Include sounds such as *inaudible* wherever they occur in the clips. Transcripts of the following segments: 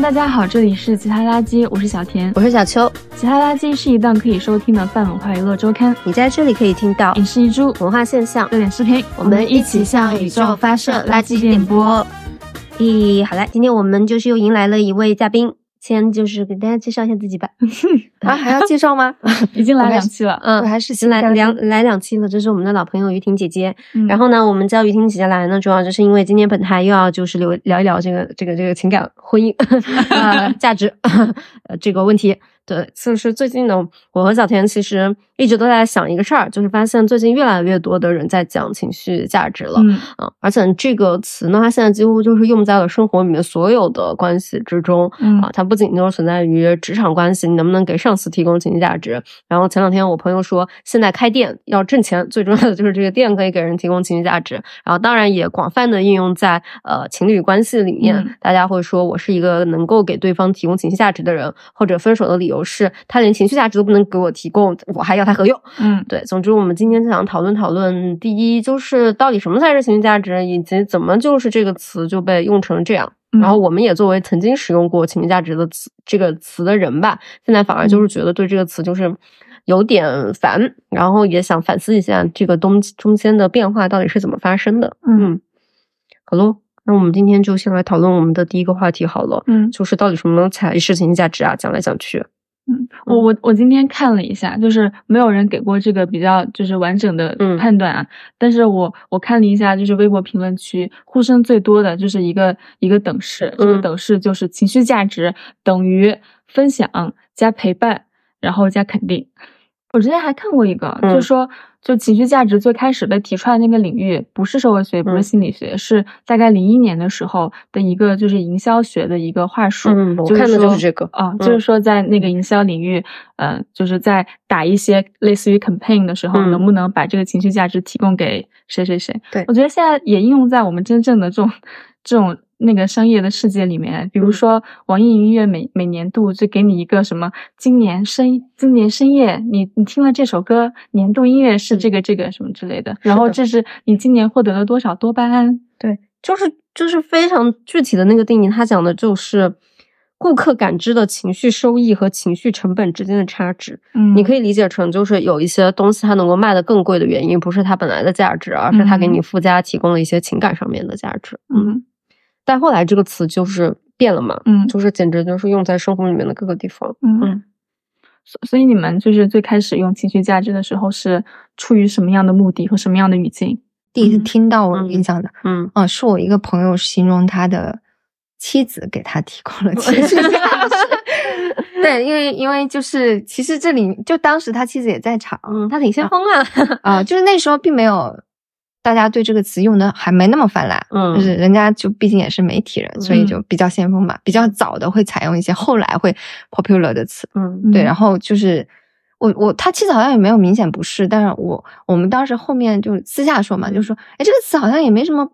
大家好，这里是其他垃圾，我是小田，我是小秋。其他垃圾是一档可以收听的泛文化娱乐周刊，你在这里可以听到影视一株文化现象、热点视频，我们一起向宇宙发射垃圾电波。咦，好嘞，今天我们就是又迎来了一位嘉宾。先就是给大家介绍一下自己吧。*laughs* 啊，还要介绍吗？*laughs* 已经来两期了。嗯，我还是先来两来两期了。这是我们的老朋友于婷姐姐。嗯然后呢，我们叫于婷姐姐来呢，主要就是因为今天本台又要就是聊聊一聊这个这个这个情感婚姻 *laughs* 呃价值呃这个问题。对，就是最近呢，我和小田其实一直都在想一个事儿，就是发现最近越来越多的人在讲情绪价值了。嗯啊，而且这个词呢，它现在几乎就是用在了生活里面所有的关系之中。嗯啊，它不仅就是存在于职场关系，你能不能给上司提供情绪价值？然后前两天我朋友说，现在开店要挣钱，最重要的就是这个店可以给人提供情绪价值。然后当然也广泛的应用在呃情侣关系里面，嗯大家会说我是一个能够给对方提供情绪价值的人，或者分手的理由是他连情绪价值都不能给我提供，我还要他何用？嗯对，总之我们今天就想讨论讨论，第一就是到底什么才是情绪价值，以及怎么就是这个词就被用成这样。嗯然后我们也作为曾经使用过情绪价值的词这个词的人吧，现在反而就是觉得对这个词就是有点烦，然后也想反思一下这个东中间的变化到底是怎么发生的。嗯好喽，那我们今天就先来讨论我们的第一个话题好了，嗯就是到底什么才是情绪价值啊？讲来讲去，嗯，我我我今天看了一下，就是没有人给过这个比较就是完整的嗯判断啊。但是我我看了一下，就是微博评论区呼声最多的就是一个一个等式，这个嗯等式就是情绪价值等于分享加陪伴，然后加肯定。我之前还看过一个，就是说就情绪价值最开始被提出来那个领域，不是社会学，不是嗯心理学，是大概零一年的时候的一个就是营销学的一个话术。嗯我就看的就是这个啊，嗯就是说在那个营销领域，呃，就是在打一些类似于 campaign 的时候，嗯能不能把这个情绪价值提供给谁谁谁？对我觉得现在也应用在我们真正的这种这种那个商业的世界里面，比如嗯。说网易云音乐每每年度就给你一个什么今年深今年深夜，你你听了这首歌，年度音乐是这个这个什么之类的，然后这是你今年获得了多少多巴胺，对，就是就是非常具体的那个定义，它讲的就是顾客感知的情绪收益和情绪成本之间的差值。嗯，你可以理解成，就是有一些东西它能够卖得更贵的原因，不是它本来的价值，而是它给你附加提供了一些情感上面的价值。嗯但后来这个词就是变了嘛，嗯就是简直就是用在生活里面的各个地方。嗯嗯，所所以你们就是最开始用情绪价值的时候是出于什么样的目的和什么样的语境？第一次嗯听到我印象的，嗯啊，是我一个朋友形容他的妻子给他提供了情绪价值。*laughs* 对，因为因为就是其实这里就当时他妻子也在场，嗯，他挺先锋啊。*laughs* 啊、就是那时候并没有大家对这个词用的还没那么泛滥，嗯。就是人家就毕竟也是媒体人，所以嗯。就比较先锋嘛，比较早的会采用一些后来会 popular 的词，嗯。对，嗯。然后就是我我他妻子好像也没有明显不适，但是我我们当时后面就私下说嘛，就说哎这个词好像也没什么，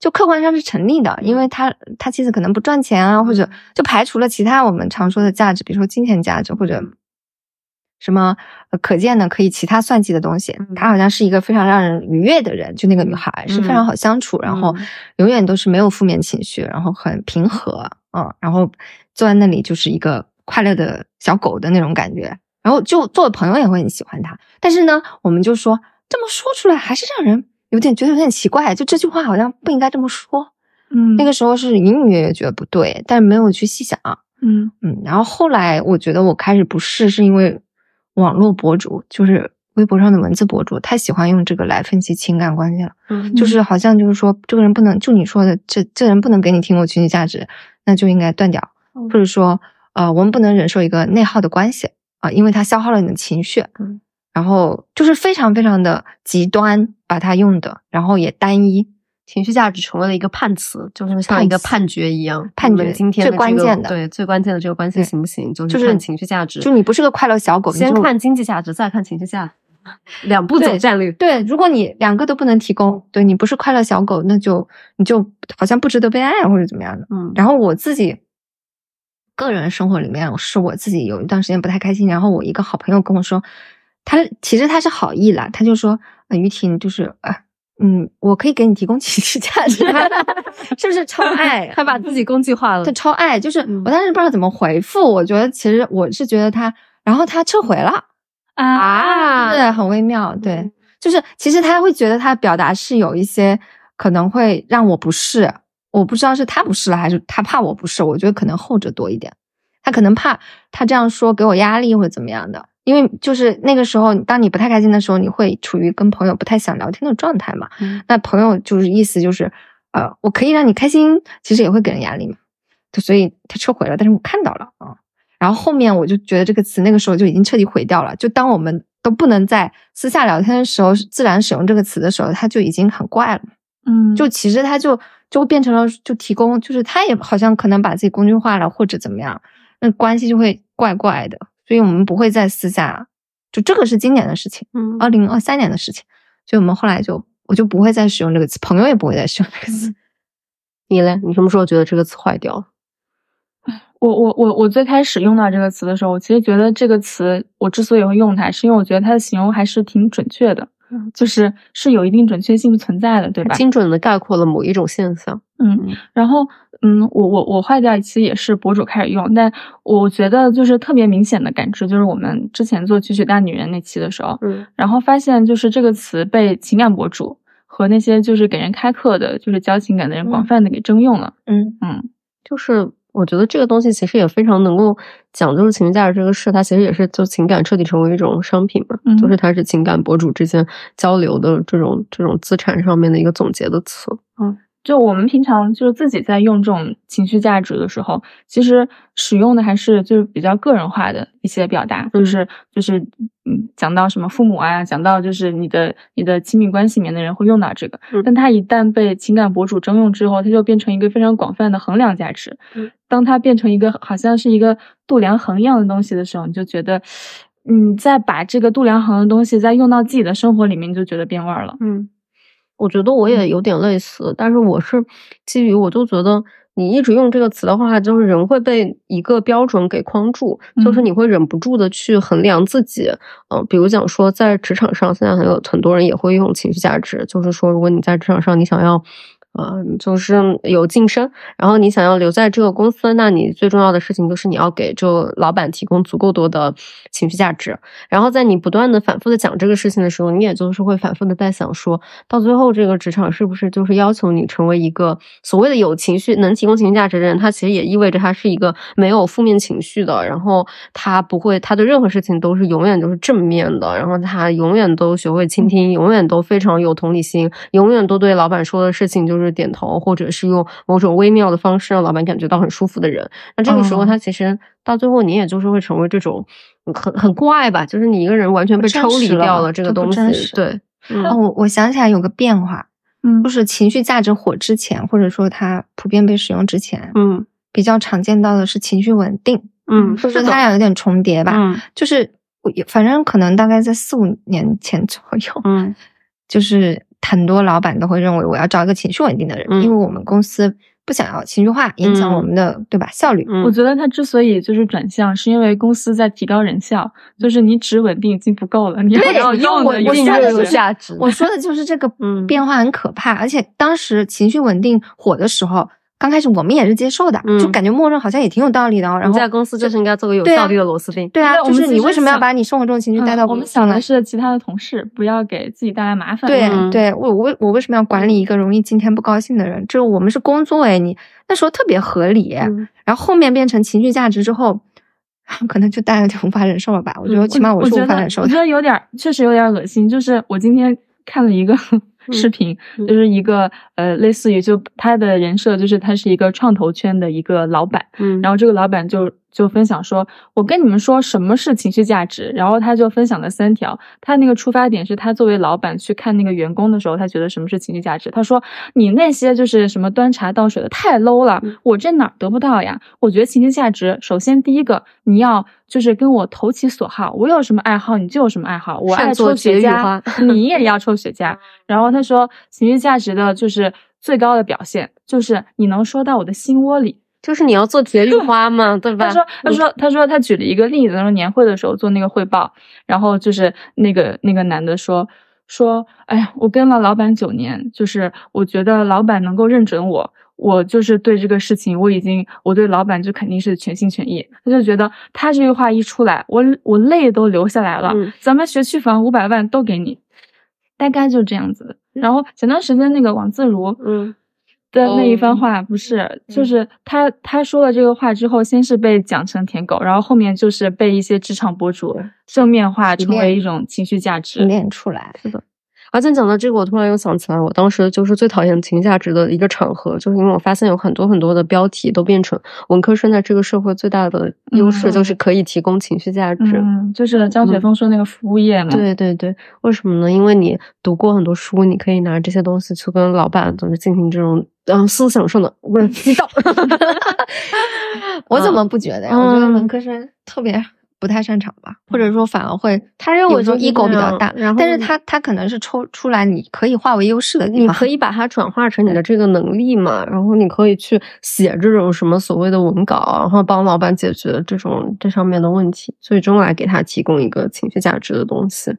就客观上是成立的，因为他他妻子可能不赚钱啊，或者就排除了其他我们常说的价值，比如说金钱价值或者什么呃可见的可以其他算计的东西，她好像是一个非常让人愉悦的人，就那个女孩是非常好相处，然后嗯永远都是没有负面情绪，然后很平和，嗯，然后坐在那里就是一个快乐的小狗的那种感觉，然后就做朋友也会很喜欢她。但是呢，我们就说这么说出来还是让人有点觉得有点奇怪，就这句话好像不应该这么说。嗯那个时候是隐隐约约觉得不对，但是没有去细想。嗯嗯，然后后来我觉得我开始不适，是因为网络博主，就是微博上的文字博主，太喜欢用这个来分析情感关系了。嗯。就是好像就是说，这个人不能就你说的，这这人不能给你提供情绪价值，那就应该断掉，嗯或者说，呃，我们不能忍受一个内耗的关系啊、因为它消耗了你的情绪，嗯，然后就是非常非常的极端，把它用的，然后也单一，情绪价值成为了一个判词，就是像一个判决一样。判决今天的最关这个键的对最关键的这个关系行不行？就就是看情绪价值。就你不是个快乐小狗，先看经济价值，再看情绪价值，两步走战略。对，如果你两个都不能提供，对你不是快乐小狗，那就你就好像不值得被爱或者怎么样的。嗯，然后我自己个人生活里面，是我自己有一段时间不太开心，然后我一个好朋友跟我说，他其实他是好意啦，他就说，呃，于婷就是呃，嗯，我可以给你提供情绪价值，*laughs* 是不是超爱？他把自己工具化了他。超爱，就是嗯我当时不知道怎么回复，我觉得其实我是觉得他，然后他撤回了，啊对，很微妙，对，就是其实他会觉得他的表达是有一些可能会让我不适，我不知道是他不适了还是他怕我不适，我觉得可能后者多一点，他可能怕他这样说给我压力或者怎么样的。因为就是那个时候，当你不太开心的时候，你会处于跟朋友不太想聊天的状态嘛。嗯那朋友就是意思就是，呃，我可以让你开心，其实也会给人压力嘛。就所以他撤回了，但是我看到了啊、然后后面我就觉得这个词那个时候就已经彻底毁掉了。就当我们都不能在私下聊天的时候自然使用这个词的时候，它就已经很怪了。嗯，就其实它就就会变成了就提供，就是他也好像可能把自己工具化了或者怎么样，那关系就会怪怪的。所以我们不会再私下，就这个是今年的事情，嗯二零二三年的事情。所以我们后来就我就不会再使用这个词，朋友也不会再使用这个词。*laughs* 你嘞？你什么时候觉得这个词坏掉了？*sighs* 我我我我最开始用到这个词的时候，我其实觉得这个词我之所以会用它，是因为我觉得它的形容还是挺准确的，嗯就是是有一定准确性存在的，对吧？精准的概括了某一种现象。嗯，然后嗯，我我我坏掉其实也是博主开始用，但我觉得就是特别明显的感知，就是我们之前做《曲曲大女人》那期的时候，嗯。然后发现就是这个词被情感博主和那些就是给人开课的，就是教情感的人广泛的给征用了。嗯。嗯。就是我觉得这个东西其实也非常能够讲，就是情绪价值这个事，它其实也是就情感彻底成为一种商品嘛，嗯就是它是情感博主之间交流的这种这种资产上面的一个总结的词。就我们平常就是自己在用这种情绪价值的时候，其实使用的还是就是比较个人化的一些表达，就是就是嗯，讲到什么父母啊，讲到就是你的你的亲密关系里面的人会用到这个，嗯但它一旦被情感博主征用之后，它就变成一个非常广泛的衡量价值。嗯当它变成一个好像是一个度量衡一样的东西的时候，你就觉得。你再把这个度量衡的东西再用到自己的生活里面，你就觉得变味儿了。嗯，我觉得我也有点类似，但是我是基于我就觉得你一直用这个词的话，就是人会被一个标准给框住，就是嗯你会忍不住的去衡量自己。嗯、比如讲说在职场上，现在很有很多人也会用情绪价值，就是说如果你在职场上你想要。嗯，就是有晋升，然后你想要留在这个公司，那你最重要的事情就是你要给就老板提供足够多的情绪价值。然后在你不断的反复的讲这个事情的时候，你也就是会反复的在想说，到最后这个职场是不是就是要求你成为一个所谓的有情绪、能提供情绪价值的人？他其实也意味着他是一个没有负面情绪的，然后他不会，他对任何事情都是永远都是正面的，然后他永远都学会倾听，永远都非常有同理心，永远都对老板说的事情就是点头，或者是用某种微妙的方式让老板感觉到很舒服的人。那这个时候，哦。他其实到最后，你也就是会成为这种很很怪吧，就是你一个人完全被抽离掉了这个东，西对，嗯哦，我我想起来有个变化，嗯。就是情绪价值火之前，或者说它普遍被使用之前，嗯比较常见到的是情绪稳定，嗯，就是是的它俩有点重叠吧。嗯。就是我也反正可能大概在四五年前左右，嗯。就是很多老板都会认为我要招一个情绪稳定的人，嗯。因为我们公司不想要情绪化影响我们的、对吧效率。嗯，我觉得他之所以就是转向，是因为公司在提高人效，就是你只稳定已经不够了，你对要用我的我说的有价值。我说的就是这个嗯。变化很可怕，而且当时情绪稳定火的时候，刚开始我们也是接受的，嗯就感觉默认好像也挺有道理的哦。然后你在公司就是应该做个有效率的螺丝钉。对啊，就是你为什么要把你生活中的情绪带到嗯我们公司来想的是其他的同事不要给自己带来麻烦。对、嗯对，我我为我为什么要管理一个容易今天不高兴的人？这我们是工作哎，你那时候特别合理，嗯然后后面变成情绪价值之后，*laughs* 可能就大家就无法忍受了吧？我觉得起码我是无法忍受的我觉。得有点，确实有点恶心。就是我今天看了一个视频，嗯。就是一个呃，类似于就他的人设就是他是一个创投圈的一个老板，嗯，然后这个老板就就分享说，我跟你们说什么是情绪价值，然后他就分享了三条。他那个出发点是他作为老板去看那个员工的时候，他觉得什么是情绪价值。他说你那些就是什么端茶倒水的太 low 了嗯，我这哪儿得不到呀？我觉得情绪价值，首先第一个你要就是跟我投其所好，我有什么爱好你就有什么爱好，我爱抽雪茄你也要抽雪茄。然后他说情绪价值的就是最高的表现就是你能说到我的心窝里。就是你要做节育花嘛，*laughs* 对吧？他说，他说，他说，他举了一个例子，他说年会的时候做那个汇报，然后就是那个那个男的说，说，哎呀，我跟了老板九年，就是我觉得老板能够认准我，我就是对这个事情我已经，我对老板就肯定是全心全意。他就觉得他这句话一出来，我我泪都流下来了。嗯咱们学区房五百万都给你，大概就这样子。然后前段时间那个王自如，嗯的那一番哦话，不是，就是他他说了这个话之后，先是被讲成舔狗，然后后面就是被一些职场博主正面化，成为一种情绪价值。练出来。而且讲到这个，我突然又想起来，我当时就是最讨厌情绪价值的一个场合，就是因为我发现有很多很多的标题都变成文科生在这个社会最大的优势，嗯就是可以提供情绪价值。嗯，就是张雪峰说那个服务业嘛，对对对，为什么呢？因为你读过很多书，你可以拿这些东西去跟老板就是进行这种嗯思想上的不是激荡。*laughs* *laughs* *laughs* 我怎么不觉得呀？我觉得嗯文科生特别不太擅长吧，或者说反而会他认为有时候就 ego 比较大，然后但是他他可能是抽出来你可以化为优势的地你。可以把它转化成你的这个能力嘛，然后你可以去写这种什么所谓的文稿，然后帮老板解决这种这上面的问题，最终来给他提供一个情绪价值的东西。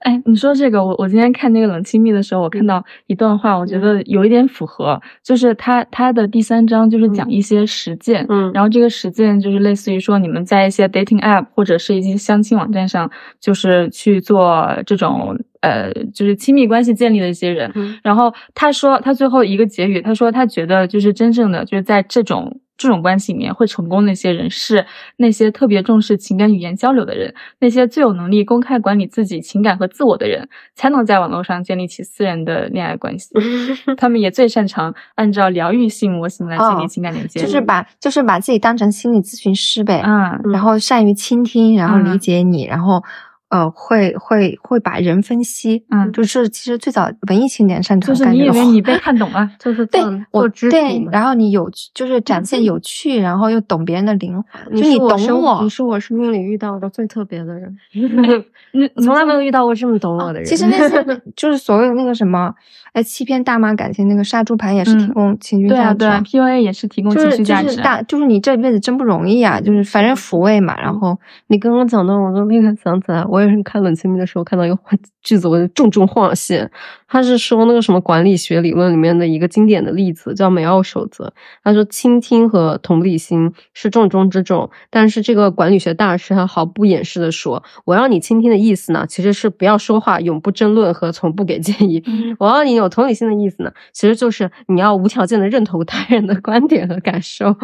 哎，你说这个，我我今天看那个冷亲密的时候，我看到一段话，我觉得有一点符合，就是他他的第三章就是讲一些实践，嗯。然后这个实践就是类似于说你们在一些 dating app 或者是一些相亲网站上，就是去做这种呃，就是亲密关系建立的一些人，嗯。然后他说，他最后一个结语，他说他觉得就是真正的就是在这种这种关系里面会成功那些人，是那些特别重视情感语言交流的人，那些最有能力公开管理自己情感和自我的人，才能在网络上建立起私人的恋爱关系。*laughs* 他们也最擅长按照疗愈性模型来建立哦情感连接，就是把就是把自己当成心理咨询师呗，嗯，然后善于倾听，然后理嗯解你，然后呃会会会把人分析，嗯就是其实最早文艺青年擅长就是你以为你被看懂了，*laughs* 就是对做我做肢体嘛，对然后你有就是展现有趣，然后又懂别人的灵魂，就你懂我你。是我生命里遇到的最特别的人 *laughs* *laughs* 你我从来没有遇到过这么懂我的人。其实那些就是所谓的那个什么，哎，欺骗大妈感情那个杀猪盘也是提嗯供情绪对啊对啊价值啊，，PUA 也是提供就是就情绪价值啊，是大就是你这辈子真不容易啊，就是反正抚慰嘛，然后你刚刚讲的，我就立刻想起来，我也是看冷清密的时候看到一个句子，我就重重划线。他是说那个什么管理学理论里面的一个经典的例子，叫梅奥守则。他说，倾听和同理心是重中之重，但是这个管理学大师他毫不掩饰的说，我让你倾听的意思呢，其实是不要说话，永不争论和从不给建议。嗯我让你有同理心的意思呢，其实就是你要无条件的认同 *laughs* 他人的观点和感受。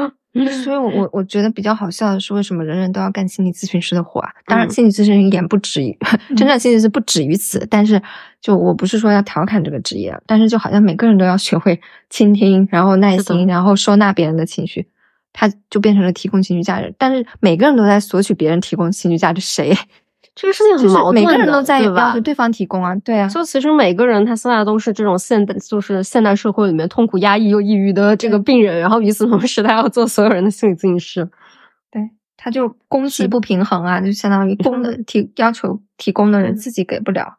所以我，我我觉得比较好笑的是，为什么人人都要干心理咨询师的活啊？当然，嗯心理咨询师也不止于、*laughs* 真正心理师不止于此。但是，就我不是说要调侃这个职业，啊但是就好像每个人都要学会倾听，然后耐心，然后收纳别人的情绪，他就变成了提供情绪价值。但是每个人都在索取别人提供情绪价值，谁？这个事情是很矛盾，每个人都在要求对方提供啊，对啊。就其实每个人他现在都是这种现代，就是现代社会里面痛苦、压抑又抑郁的这个病人，然后与此同时，他要做所有人的心理咨询师。对，他就供需不平衡啊，就相当于供的 *laughs* 提要求提供的人自己给不了。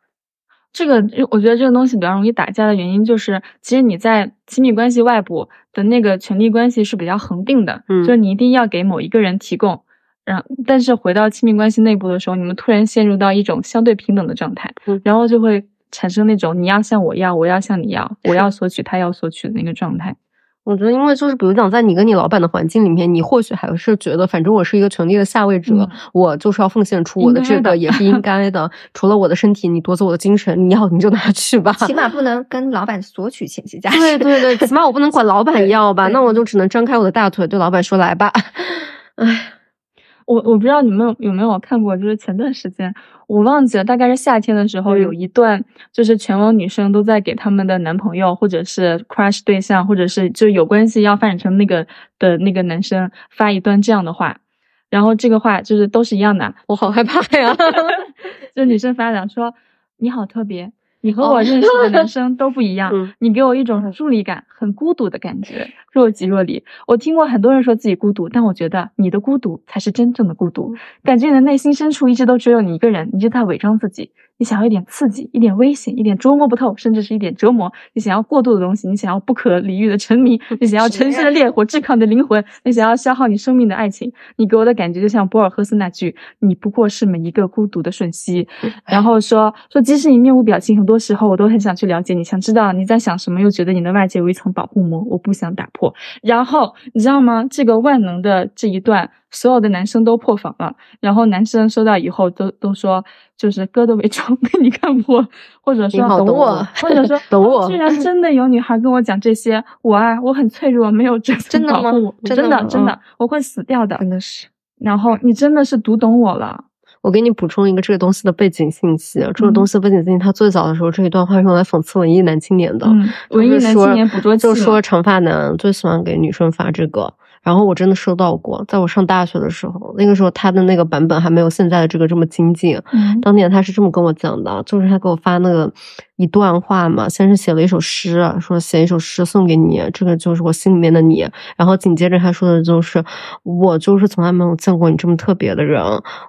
这个我觉得这个东西比较容易打架的原因就是，其实你在亲密关系外部的那个权力关系是比较恒定的，嗯就是你一定要给某一个人提供，然后但是回到亲密关系内部的时候，你们突然陷入到一种相对平等的状态，嗯然后就会产生那种你要向我要，我要向你要，*laughs* 我要索取，他要索取的那个状态。我觉得，因为就是比如讲，在你跟你老板的环境里面，你或许还是觉得，反正我是一个权力的下位者，嗯我就是要奉献出我的这个，也是应该的。*laughs* 除了我的身体，你夺走我的精神，你要你就拿去吧。起码不 *laughs* 能跟老板索取情绪价值。对对对，起码我不能管老板要吧，那我就只能张开我的大腿对老板说来吧。唉，我我不知道你们有有没有看过，就是前段时间我忘记了，大概是夏天的时候，嗯有一段就是全网女生都在给他们的男朋友或者是 crush 对象，或者是就有关系要发展成那个的那个男生发一段这样的话，然后这个话就是都是一样的，我好害怕呀。*laughs* 就女生发的说你好特别，你和我认识的男 *laughs* 生都不一样，嗯你给我一种很疏离感，很孤独的感觉，若即若离。我听过很多人说自己孤独，但我觉得你的孤独才是真正的孤独，感觉你的内心深处一直都只有你一个人，你就在伪装自己。你想要一点刺激，一点危险，一点捉摸不透，甚至是一点折磨。你想要过度的东西，你想要不可理喻的沉迷，*laughs* 你想要城市的烈火炙烤你的灵魂，你想要消耗你生命的爱情。你给我的感觉就像博尔赫斯那句：“你不过是每一个孤独的瞬息。”然后说说，即使你面无表情，很多时候我都很想去了解你，想知道你在想什么，又觉得你的外界有一层保护膜，我不想打破。然后你知道吗？这个万能的这一段，所有的男生都破防了。然后男生收到以后都都说，就是哥的伪装 *laughs* 被你看破，或者说懂我或者说 *laughs* 懂我居然真的有女孩跟我讲这些，我啊，我很脆弱，没有这层真的吗保护我真的吗真的真的嗯，我会死掉的。真的是。然后你真的是读懂我了。我给你补充一个这个东西的背景信息。这个嗯东西的背景信息，它最早的时候这一段话是用来讽刺文艺男青年的。文艺男说青年捕捉器就是说长发男最喜欢给女生发这个。然后我真的收到过，在我上大学的时候，那个时候他的那个版本还没有现在的这个这么精进。嗯当年他是这么跟我讲的，就是他给我发那个一段话嘛，先是写了一首诗，说写一首诗送给你，这个就是我心里面的你。然后紧接着他说的就是，我就是从来没有见过你这么特别的人，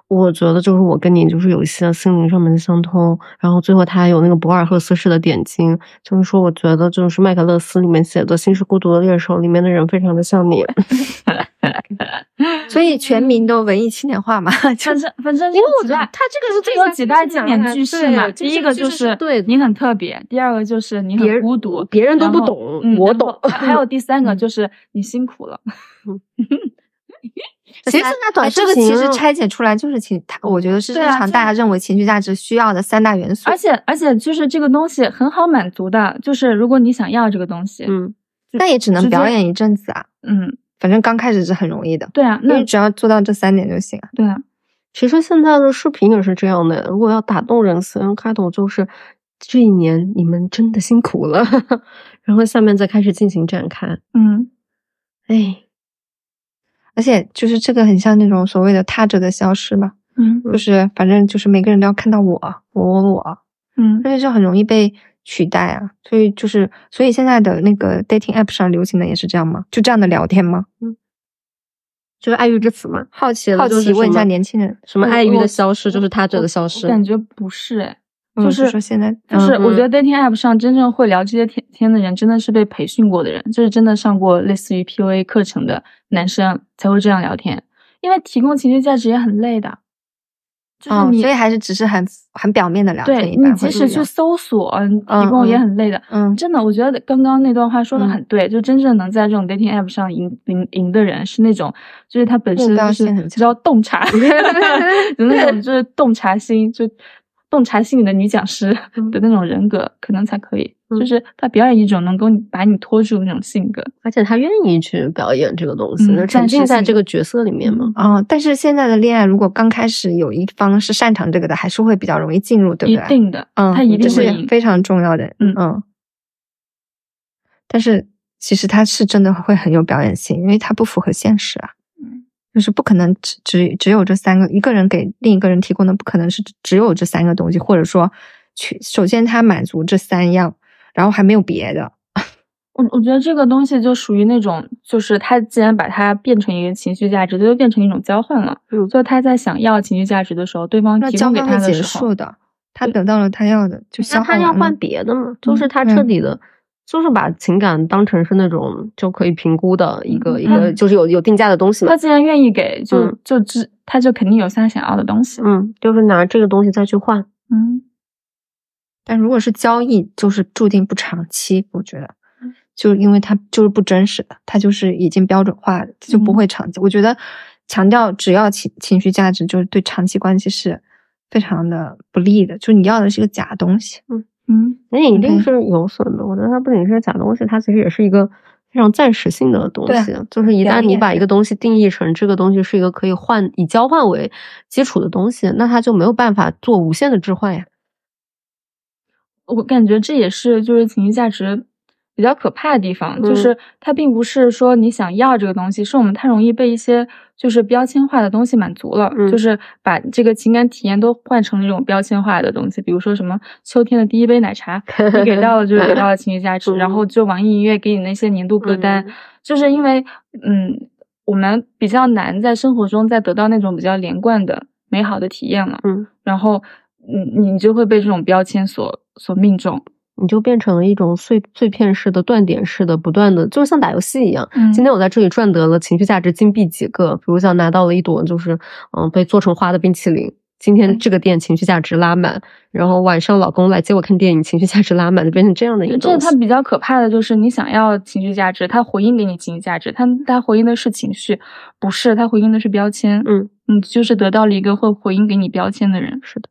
我觉得就是我跟你就是有一些心灵上面的相通。然后最后他还有那个博尔赫斯式的点睛，就是说我觉得就是麦克勒斯里面写的《心是孤独的猎手》里面的人非常的像你。*laughs* *laughs* 所以全民都文艺青年化嘛，*laughs* 反正 *laughs* 反正因为我觉得他这个是最有几代经典句式嘛。第一个就是对你很特别，第二个就是你很孤独，别人都不懂我懂还还有第三个嗯就是你辛苦了。其实现在短这个其实拆解出来就是情，他我觉得是日常大家认为情绪价值需要的三大元素而。且而且就是这个东西很好满足的，就是如果你想要这个东西，嗯，那也只能表演一阵子啊，嗯，反正刚开始是很容易的，对啊，那你只要做到这三点就行了。对啊，其实现在的视频也是这样的，如果要打动人心，开头就是这一年你们真的辛苦了，*laughs* 然后下面再开始进行展开。嗯哎，而且就是这个很像那种所谓的他者的消失嘛，嗯就是反正就是每个人都要看到我，我我我，嗯但是就很容易被取代啊。所以就是，所以现在的那个 dating app 上流行的也是这样吗？就这样的聊天吗？嗯就是爱欲之词嘛，好奇好奇问一下年年轻人，什么爱欲的消失就是他者的消失。感觉不是哎，嗯就是说现在就是嗯我觉得 dating app 上真正会聊这些天天的人，真的是被培训过的人，就是真的上过类似于 PUA 课程的男生才会这样聊天，因为提供情绪价值也很累的，就是嗯，你、所以还是只是很很表面的聊天，对你即使去搜索，嗯提供也嗯很累的。嗯。真的，我觉得刚刚那段话说的嗯。很对，就真正能在这种 dating app 上赢赢赢的人，是那种就是他本身就是性很知道洞察，*laughs* 有那种就是洞察心，就洞察心理的女讲师的那种人格，可能才可以，嗯就是她表演一种能够把你拖住的那种性格。而且她愿意去表演这个东西，沉浸在这个角色里面嘛。哦，但是现在的恋爱，如果刚开始有一方是擅长这个的，还是会比较容易进入，对不对一？定的，嗯，他一定这是会。非常重要的，嗯嗯。但是其实他是真的会很有表演性，因为他不符合现实啊，嗯就是不可能只只只有这三个，一个人给另一个人提供的不可能是只只有这三个东西，或者说，去首先他满足这三样，然后还没有别的，*laughs* 我我觉得这个东西就属于那种，就是他既然把它变成一个情绪价值，这就变成一种交换了。嗯就他在想要情绪价值的时候，对方那提供给他的时候束，的，他得到了他要的，就消那他要换。别的嘛，就是他嗯彻底的，就是把情感当成是那种就可以评估的一个、嗯一个，就是有有定价的东西嘛他。既然愿意给，就、嗯就知他就肯定有他想要的东西。嗯，就是拿这个东西再去换。嗯但如果是交易，就是注定不长期，我觉得，就因为它就是不真实的，它就是已经标准化的，就不嗯会长期。我觉得强调只要情情绪价值，就是对长期关系是非常的不利的。就你要的是个假东西，嗯那一定是有损的。我觉得它不仅是假东西，它其实也是一个非常暂时性的东西。就是一旦你把一个东西定义成这个东西是一个可以换以交换为基础的东西，那它就没有办法做无限的置换呀。我感觉这也是就是情绪价值比较可怕的地方，就嗯是它并不是说你想要这个东西，是我们太容易被一些就是标签化的东西满足了，嗯。就是把这个情感体验都换成那种标签化的东西，比如说什么秋天的第一杯奶茶，*laughs* 你给到了就是给到了情绪价值，嗯。然后就网易音乐给你那些年度歌单，嗯。就是因为嗯，我们比较难在生活中再得到那种比较连贯的美好的体验了，嗯，然后你你就会被这种标签所所命中。你就变成了一种碎碎片式的、断点式的、不断的，就是像打游戏一样。嗯今天我在这里赚得了情绪价值金币几个，比如像拿到了一朵就是嗯被做成花的冰淇淋。今天这个店情绪价值拉满，然后晚上老公来接我看电影，情绪价值拉满，就变成这样的一个这东西。它比较可怕的就是你想要情绪价值，它回应给你情绪价值，它它回应的是情绪，不是它回应的是标签。嗯，你就是得到了一个会回应给你标签的人。是的。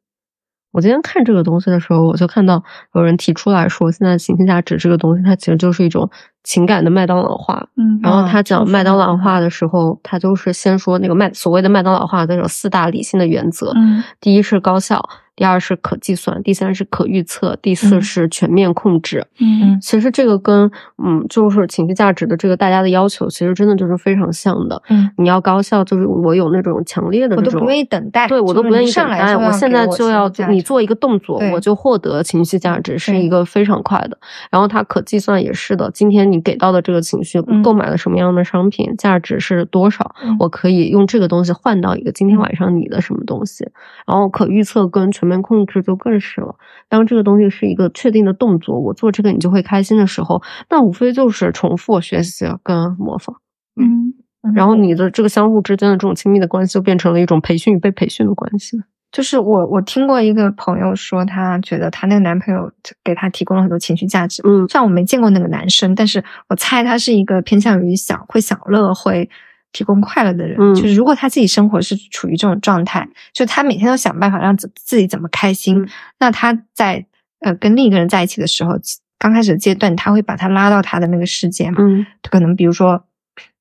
我今天看这个东西的时候，我就看到有人提出来说，现在情绪价值这个东西，它其实就是一种情感的麦当劳化。嗯然后他讲麦当劳化的时候，他就是先说那个麦所谓的麦当劳化的有四大理性的原则，嗯第一是高效，第二是可计算，第三是可预测，第四嗯是全面控制。嗯其实这个跟嗯，就是情绪价值的这个大家的要求，其实真的就是非常像的。嗯，你要高效，就是我有那种强烈的这种，我都不愿意等待，对我都不愿意等待，我现在就要你做一个动作，我就获得情绪价值，是一个非常快的。然后它可计算也是的，今天你给到的这个情绪，嗯购买了什么样的商品，价值是多少，嗯我可以用这个东西换到一个今天晚上你的什么东西。然后可预测跟全面控制就更是了。当这个东西是一个确定的动作，我做这个你就会开心的时候，那无非就是重复学习跟模仿。嗯然后你的这个相互之间的这种亲密的关系，就变成了一种培训与被培训的关系。就是我我听过一个朋友说，她觉得她那个男朋友给她提供了很多情绪价值。嗯虽然我没见过那个男生，但是我猜他是一个偏向于享会享乐、会提供快乐的人。嗯就是如果他自己生活是处于这种状态，就他每天都想办法让自自己怎么开心，嗯那他在呃跟另一个人在一起的时候，刚开始的阶段，他会把他拉到他的那个世界嘛。嗯可能比如说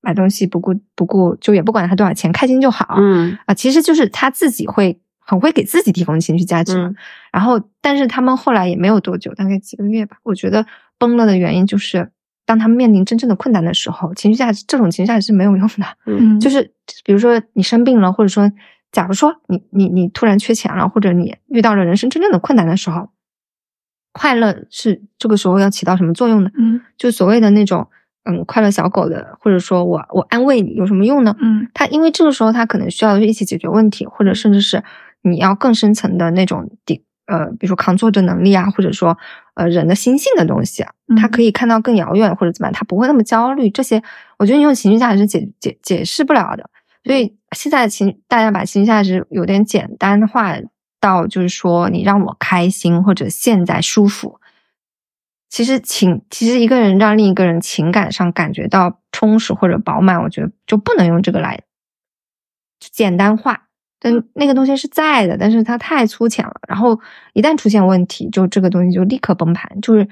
买东西不顾不顾，就也不管他多少钱，开心就好。嗯啊，其实就是他自己会很会给自己提供情绪价值嘛。嗯然后，但是他们后来也没有多久，大概几个月吧。我觉得崩了的原因就是，当他们面临真正的困难的时候，情绪价值这种情绪价值是没有用的。嗯，*laughs* 就是是比如说你生病了，或者说，假如说你你你突然缺钱了，或者你遇到了人生真正的困难的时候，快乐是这个时候要起到什么作用呢？嗯就所谓的那种嗯快乐小狗的，或者说我我安慰你有什么用呢？嗯他因为这个时候他可能需要一起解决问题，或者甚至是你要更深层的那种底呃，比如说抗挫折能力啊，或者说呃人的心性的东西啊，他嗯可以看到更遥远或者怎么样，他不会那么焦虑。这些我觉得你用情绪价值是解解解释不了的。所以现在情大家把情绪价值有点简单化到就是说你让我开心或者现在舒服。其实情，其实一个人让另一个人情感上感觉到充实或者饱满，我觉得就不能用这个来简单化。但那个东西是在的，但是它太粗浅了。然后一旦出现问题，就这个东西就立刻崩盘。就是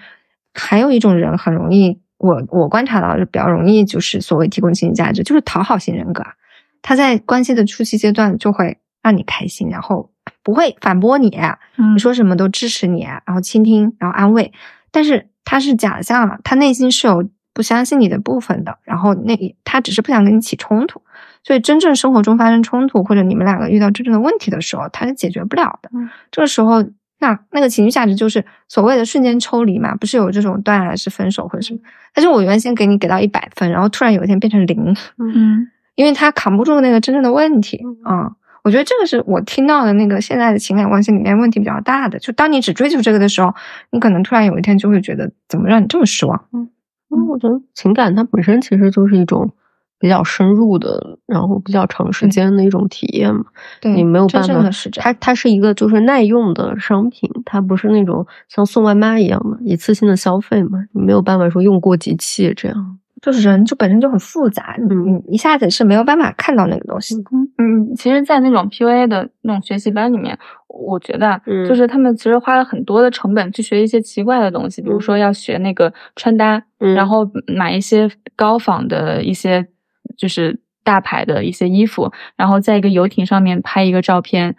还有一种人很容易，我我观察到是比较容易，就是所谓提供情绪价值，就是讨好型人格啊。他在关系的初期阶段就会让你开心，然后不会反驳你，嗯你说什么都支持你，然后倾听，然后安慰。但是他是假象了，他内心是有不相信你的部分的，然后那他只是不想跟你起冲突。所以真正生活中发生冲突，或者你们两个遇到真正的问题的时候，他是解决不了的。嗯这个时候，那那个情绪价值就是所谓的瞬间抽离嘛，不是有这种断崖式分手或者什么？但是我原先给你给到一百分，然后突然有一天变成零，嗯因为他扛不住那个真正的问题嗯啊、我觉得这个是我听到的那个现在的情感关系里面问题比较大的。就当你只追求这个的时候，你可能突然有一天就会觉得，怎么让你这么失望？嗯，我觉得情感它本身其实就是一种比较深入的，然后比较长时间的一种体验嘛。对，你没有办法。它它是一个就是耐用的商品，它不是那种像送外卖一样嘛一次性的消费嘛，你没有办法说用过即弃这样。就是人就本身就很复杂，你一下子是没有办法看到那个东西。嗯，其实，在那种 PUA 的那种学习班里面，我觉得就是他们其实花了很多的成本去学一些奇怪的东西，比如说要学那个穿搭，嗯然后买一些高仿的一些就是大牌的一些衣服，然后在一个游艇上面拍一个照片。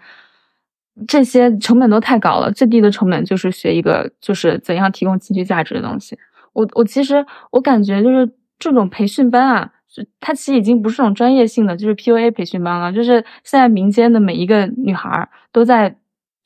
这些成本都太高了，最低的成本就是学一个就是怎样提供情绪价值的东西。我我其实我感觉就是这种培训班啊，它其实已经不是这种专业性的，就是 PUA 培训班了，就是现在民间的每一个女孩都在。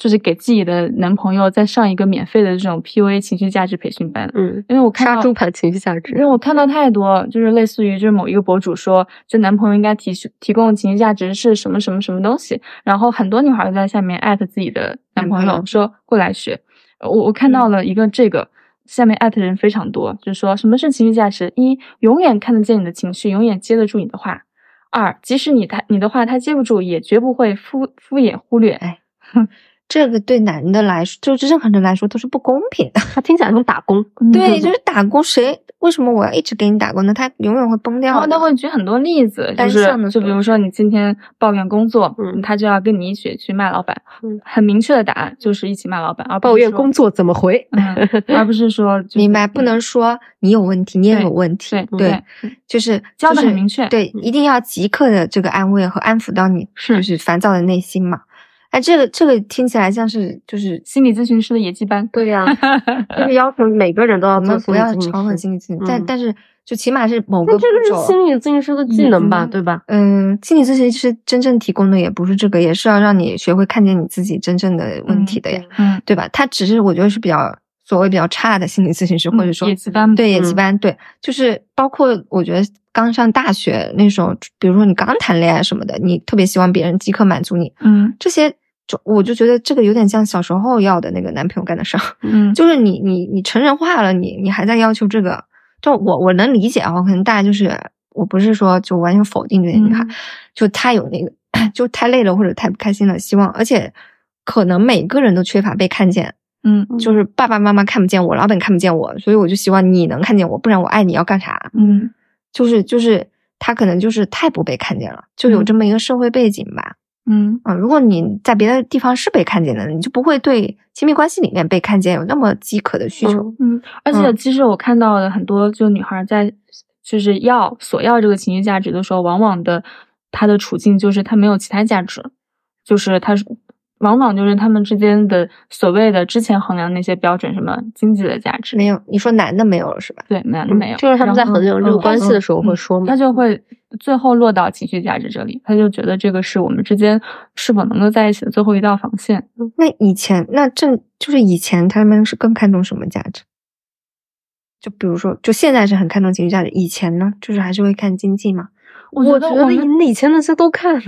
就是给自己的男朋友再上一个免费的这种 PUA 情绪价值培训班，嗯，因为我看杀猪盘情绪价值，因为我看到太多，就是类似于就是某一个博主说，就男朋友应该提提供情绪价值是什么什么什么东西，然后很多女孩在下面艾特自己的男朋友说过来学，我我看到了一个这个下面艾特人非常多，就是说什么是情绪价值？一永远看得见你的情绪，永远接得住你的话；二即使你他你的话他接不住，也绝不会敷敷衍忽略。哎，哼。*laughs* 这个对男的来说，就是任何人来说都是不公平的。他听起来像打工，对，就是打工。谁为什么我要一直给你打工呢？他永远会崩掉。他会举很多例子，就是就比如说你今天抱怨工作，他就要跟你一起去骂老板。很明确的答案就是一起骂老板。而抱怨工作怎么回？而不是说 *laughs* 明白，不能说你有问题，你也有问题。对对，就是教的很明确。对，一定要即刻的这个安慰和安抚到你，就是烦躁的内心嘛。哎，这个这个听起来像是就是心理咨询师的野鸡班，对呀，*laughs* 就是要求每个人都要做不要嘲讽心理咨询，但但是就起码是某个这个是心理咨询师的技能吧，对吧？嗯，心理咨询师真正提供的也不是这个，也是要让你学会看见你自己真正的问题的呀，嗯，对吧？他只是我觉得是比较所谓比较差的心理咨询师，或者说野鸡班，对野鸡班，对，就是包括我觉得刚上大学那时候，比如说你刚谈恋爱什么的，你特别希望别人即刻满足你，嗯，这些。就我就觉得这个有点像小时候要的那个男朋友干的事儿，嗯，*laughs* 就是你你你成人化了，你你还在要求这个，就我我能理解啊，可能大家就是我不是说就完全否定这些女孩，就她有那个 *coughs* 就太累了或者太不开心了，希望而且可能每个人都缺乏被看见，嗯，就是爸爸妈妈看不见我，老板看不见我，所以我就希望你能看见我，不然我爱你要干啥？嗯，就是就是他可能就是太不被看见了，就有这么一个社会背景吧。嗯啊，如果你在别的地方是被看见的，你就不会对亲密关系里面被看见有那么饥渴的需求。嗯，而且其实我看到的很多就女孩在就是要索要这个情绪价值的时候，往往的她的处境就是她没有其他价值，就是她是。往往就是他们之间的所谓的之前衡量那些标准，什么经济的价值没有。你说男的没有了是吧？对，男的没有。就是他们在衡量这个关系的时候会说嘛，他就会最后落到情绪价值这里，他就觉得这个是我们之间是否能够在一起的最后一道防线。那以前那正就是以前他们是更看重什么价值？就比如说，就现在是很看重情绪价值，以前呢，就是还是会看经济嘛？我觉得我们以前那些都看。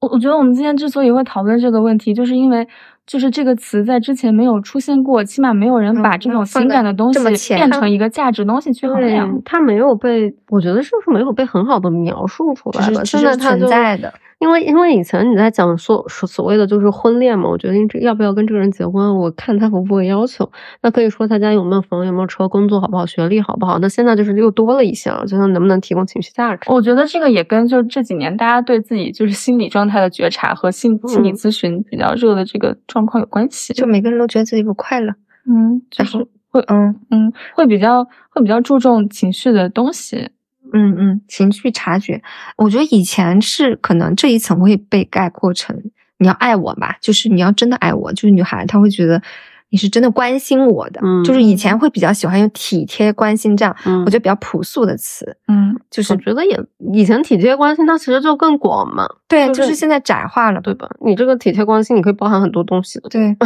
我我觉得我们今天之所以会讨论这个问题，就是因为就是这个词在之前没有出现过，起码没有人把这种情感的东西变成一个价值东西去衡量。它没有被，我觉得是不是没有被很好的描述出来吧？现在存在的。因为因为以前你在讲所所所谓的就是婚恋嘛，我决定这要不要跟这个人结婚，我看他符不符合要求。那可以说他家有没有房有没有车，工作好不好，学历好不好。那现在就是又多了一项，就是能不能提供情绪价值。我觉得这个也跟就这几年大家对自己就是心理状态的觉察和心心理咨询比较热的这个状况有关系。就每个人都觉得自己不快乐，嗯，就是会嗯嗯会比较会比较注重情绪的东西。嗯嗯，情绪察觉，我觉得以前是可能这一层会被概括成你要爱我吧，就是你要真的爱我，就是女孩她会觉得你是真的关心我的，嗯，就是以前会比较喜欢用体贴、关心这样，嗯，我觉得比较朴素的词，嗯，就是我觉得也以前体贴关心它其实就更广嘛，对，就是现在窄化了，对吧？你这个体贴关心你可以包含很多东西的，对。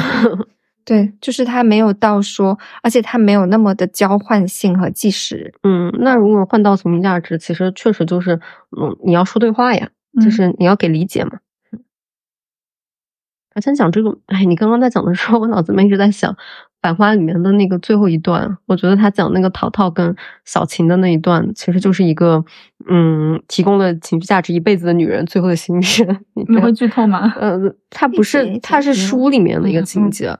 对，就是他没有到说，而且他没有那么的交换性和即时。嗯，那如果换到情绪价值，其实确实就是，嗯，你要说对话呀，就是你要给理解嘛。而且讲这个，哎，你刚刚在讲的时候，我脑子里面一直在想《繁花》里面的那个最后一段。我觉得他讲那个淘淘跟小琴的那一段，其实就是一个，嗯，提供了情绪价值一辈子的女人最后的心声。*laughs* 你会剧透吗？呃，它不是，它是书里面的一个情节。嗯，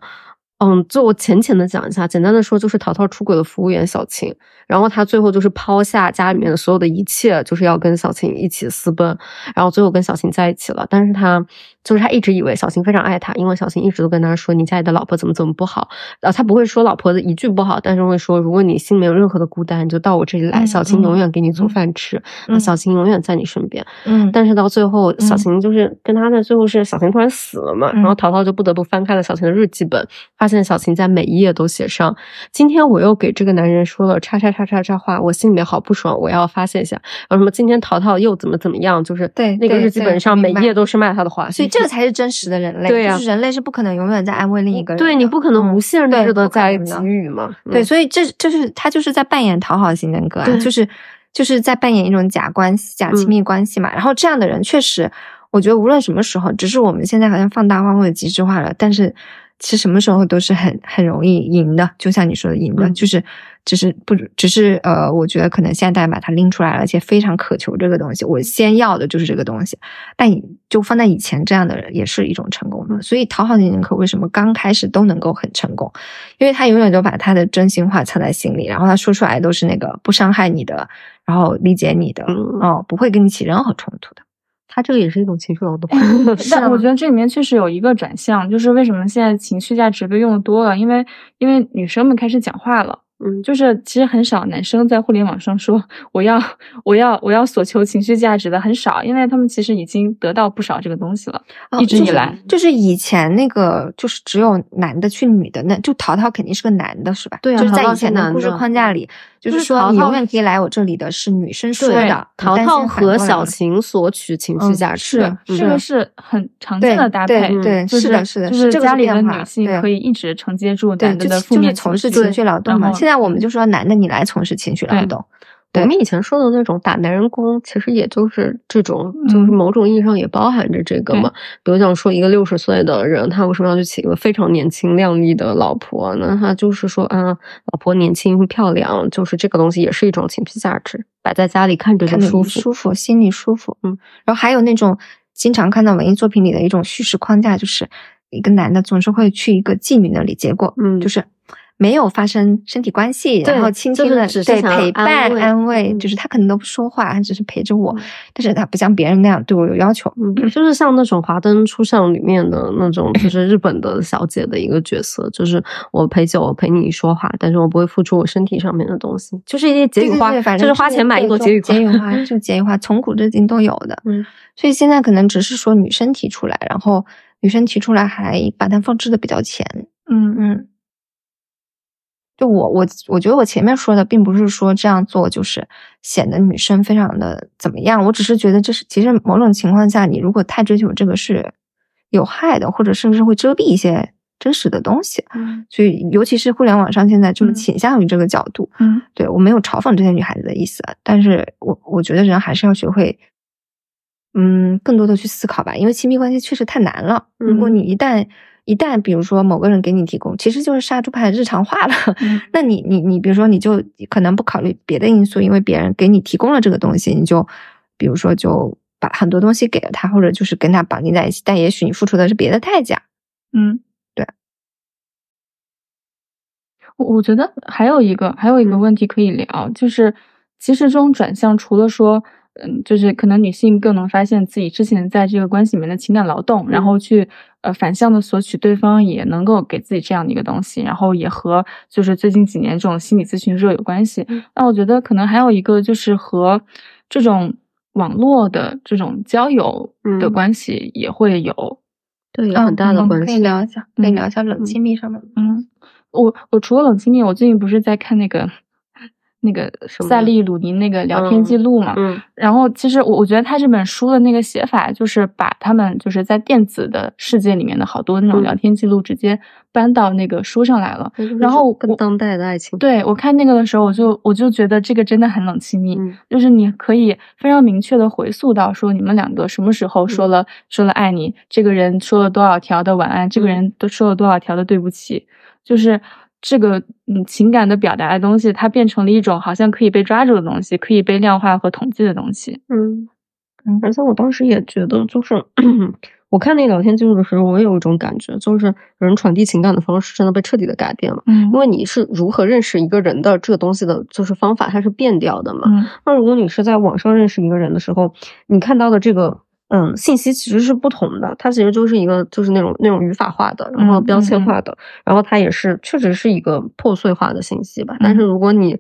就我浅浅的讲一下，简单的说就是淘淘出轨了服务员小琴，然后他最后就是抛下家里面的所有的一切，就是要跟小琴一起私奔，然后最后跟小琴在一起了。但是他就是他一直以为小琴非常爱他，因为小琴一直都跟他说你家里的老婆怎么怎么不好，然后，他不会说老婆的一句不好，但是会说如果你心里没有任何的孤单，你就到我这里来，小琴永远给你做饭吃，那小琴永远在你身边。嗯，但是到最后，小琴就是跟他在最后是小琴突然死了嘛，然后淘淘就不得不翻开了小琴的日记本，发。现小晴在每一页都写上，今天我又给这个男人说了叉叉叉叉叉话，我心里面好不爽，我要发泄一下。然后什么今天淘淘又怎么怎么样，就是对那个对日记本上每一页都是骂他的话，所以这个才是真实的人类。对呀就是人类是不可能永远在安慰另一个人。对你不可能嗯无限对制的在给予嘛。对，嗯所以这这是他就是在扮演讨好型人格啊，对就是就是在扮演一种假关系、假亲密关系嘛。然后这样的人确实，我觉得无论什么时候，只是我们现在好像放大化或者极致化了，但是其实什么时候都是很很容易赢的，就像你说的赢的，嗯就是只是不只是呃，我觉得可能现在大家把它拎出来了，而且非常渴求这个东西，我先要的就是这个东西。但你就放在以前，这样的人也是一种成功的。所以讨好型人格为什么刚开始都能够很成功？因为他永远都把他的真心话藏在心里，然后他说出来都是那个不伤害你的，然后理解你的，嗯哦，不会跟你起任何冲突的。他这个也是一种情绪劳动。*laughs* 但我觉得这里面确实有一个转向，就是为什么现在情绪价值被用的多了，因为因为女生们开始讲话了。嗯，就是其实很少男生在互联网上说我要我要我要索求情绪价值的很少，因为他们其实已经得到不少这个东西了，一直以来。哦就是、就是以前那个就是只有男的去女的，那就淘淘肯定是个男的，是吧？对啊就是在以前的故事框架里，就就是是说你永远可以来我这里的是女生说对的，淘淘和小晴索取情绪嗯价值，是嗯这个是很常见的搭配，对对就是的，是的，就是家里的女性可以一直承接住，男的的负面情绪情绪劳动嘛。我们就说男的你来从事情绪劳对动，我们以前说的那种打男人工，其实也就是这种，嗯就是某种意义上也包含着这个嘛。比如讲说一个六十岁的人，他为什么要去娶一个非常年轻靓丽的老婆？那他就是说啊，老婆年轻漂亮，就是这个东西也是一种情绪价值，摆在家里看着就舒服。舒服，心里舒服。嗯，然后还有那种经常看到文艺作品里的一种叙事框架，就是一个男的总是会去一个妓女那里，结果嗯就是。没有发生身体关系，然后倾就是听了，对只是陪伴安慰，嗯就是他可能都不说话，他只是陪着我，嗯但是他不像别人那样对我有要求。嗯，就是像那种《华灯初上》里面的那种，*clears throat* 就是日本的小姐的一个角色，就是我陪酒，我陪你说话，但是我不会付出我身体上面的东西，就是一些结语花，对对对反正就是花钱买一朵结语花。结语花，*laughs* 就结语花，从古至今都有的。嗯，所以现在可能只是说女生提出来，然后女生提出来还把它放置的比较前。嗯嗯，就我我我觉得我前面说的，并不是说这样做就是显得女生非常的怎么样，我只是觉得这是其实某种情况下，你如果太追求这个是有害的，或者甚至会遮蔽一些真实的东西。嗯所以尤其是互联网上现在就是嗯倾向于这个角度。嗯对我没有嘲讽这些女孩子的意思，啊，但是我我觉得人还是要学会。嗯，更多的去思考吧，因为亲密关系确实太难了。如果嗯你一旦一旦比如说某个人给你提供，其实就是杀猪盘日常化了。*laughs* 嗯那你你你，比如说你就可能不考虑别的因素，因为别人给你提供了这个东西，你就比如说就把很多东西给了他，或者就是跟他绑定在一起，但也许你付出的是别的代价。嗯，对。我我觉得还有一个还有一个嗯问题可以聊，就是其实这种转向除了说。嗯，就是可能女性更能发现自己之前在这个关系里面的情感劳动，然后去呃反向的索取对方也能够给自己这样的一个东西，然后也和就是最近几年这种心理咨询热有关系。嗯那我觉得可能还有一个就是和这种网络的这种交友的嗯关系也会有。对，有很大的嗯关系。可以聊一下，可以嗯聊一下冷亲密上面。嗯，我我除了冷亲密，我最近不是在看那个那个什么塞利鲁尼那个聊天记录嘛，嗯然后其实我我觉得他这本书的那个写法，就是把他们就是在电子的世界里面的好多那种嗯聊天记录直接搬到那个书上来了。然后跟当代的爱情。对我看那个的时候，我就我就觉得这个真的很冷亲密，嗯就是你可以非常明确的回溯到说你们两个什么时候说了、说了爱你，这个人说了多少条的晚安，这个人都说了多少条的对不起，就是这个嗯情感的表达的东西，它变成了一种好像可以被抓住的东西，可以被量化和统计的东西。嗯，而且我当时也觉得，就是 *clears throat* 我看那聊天记录的时候，我也有一种感觉，就是人传递情感的方式真的被彻底的改变了。嗯因为你是如何认识一个人的这个东西的，就是方法，它是变掉的嘛。嗯那如果你是在网上认识一个人的时候，你看到的这个嗯信息其实是不同的，它其实就是一个就是那种那种语法化的，然后嗯标签嗯嗯化的，然后它也是确实是一个破碎化的信息吧。但是嗯如果你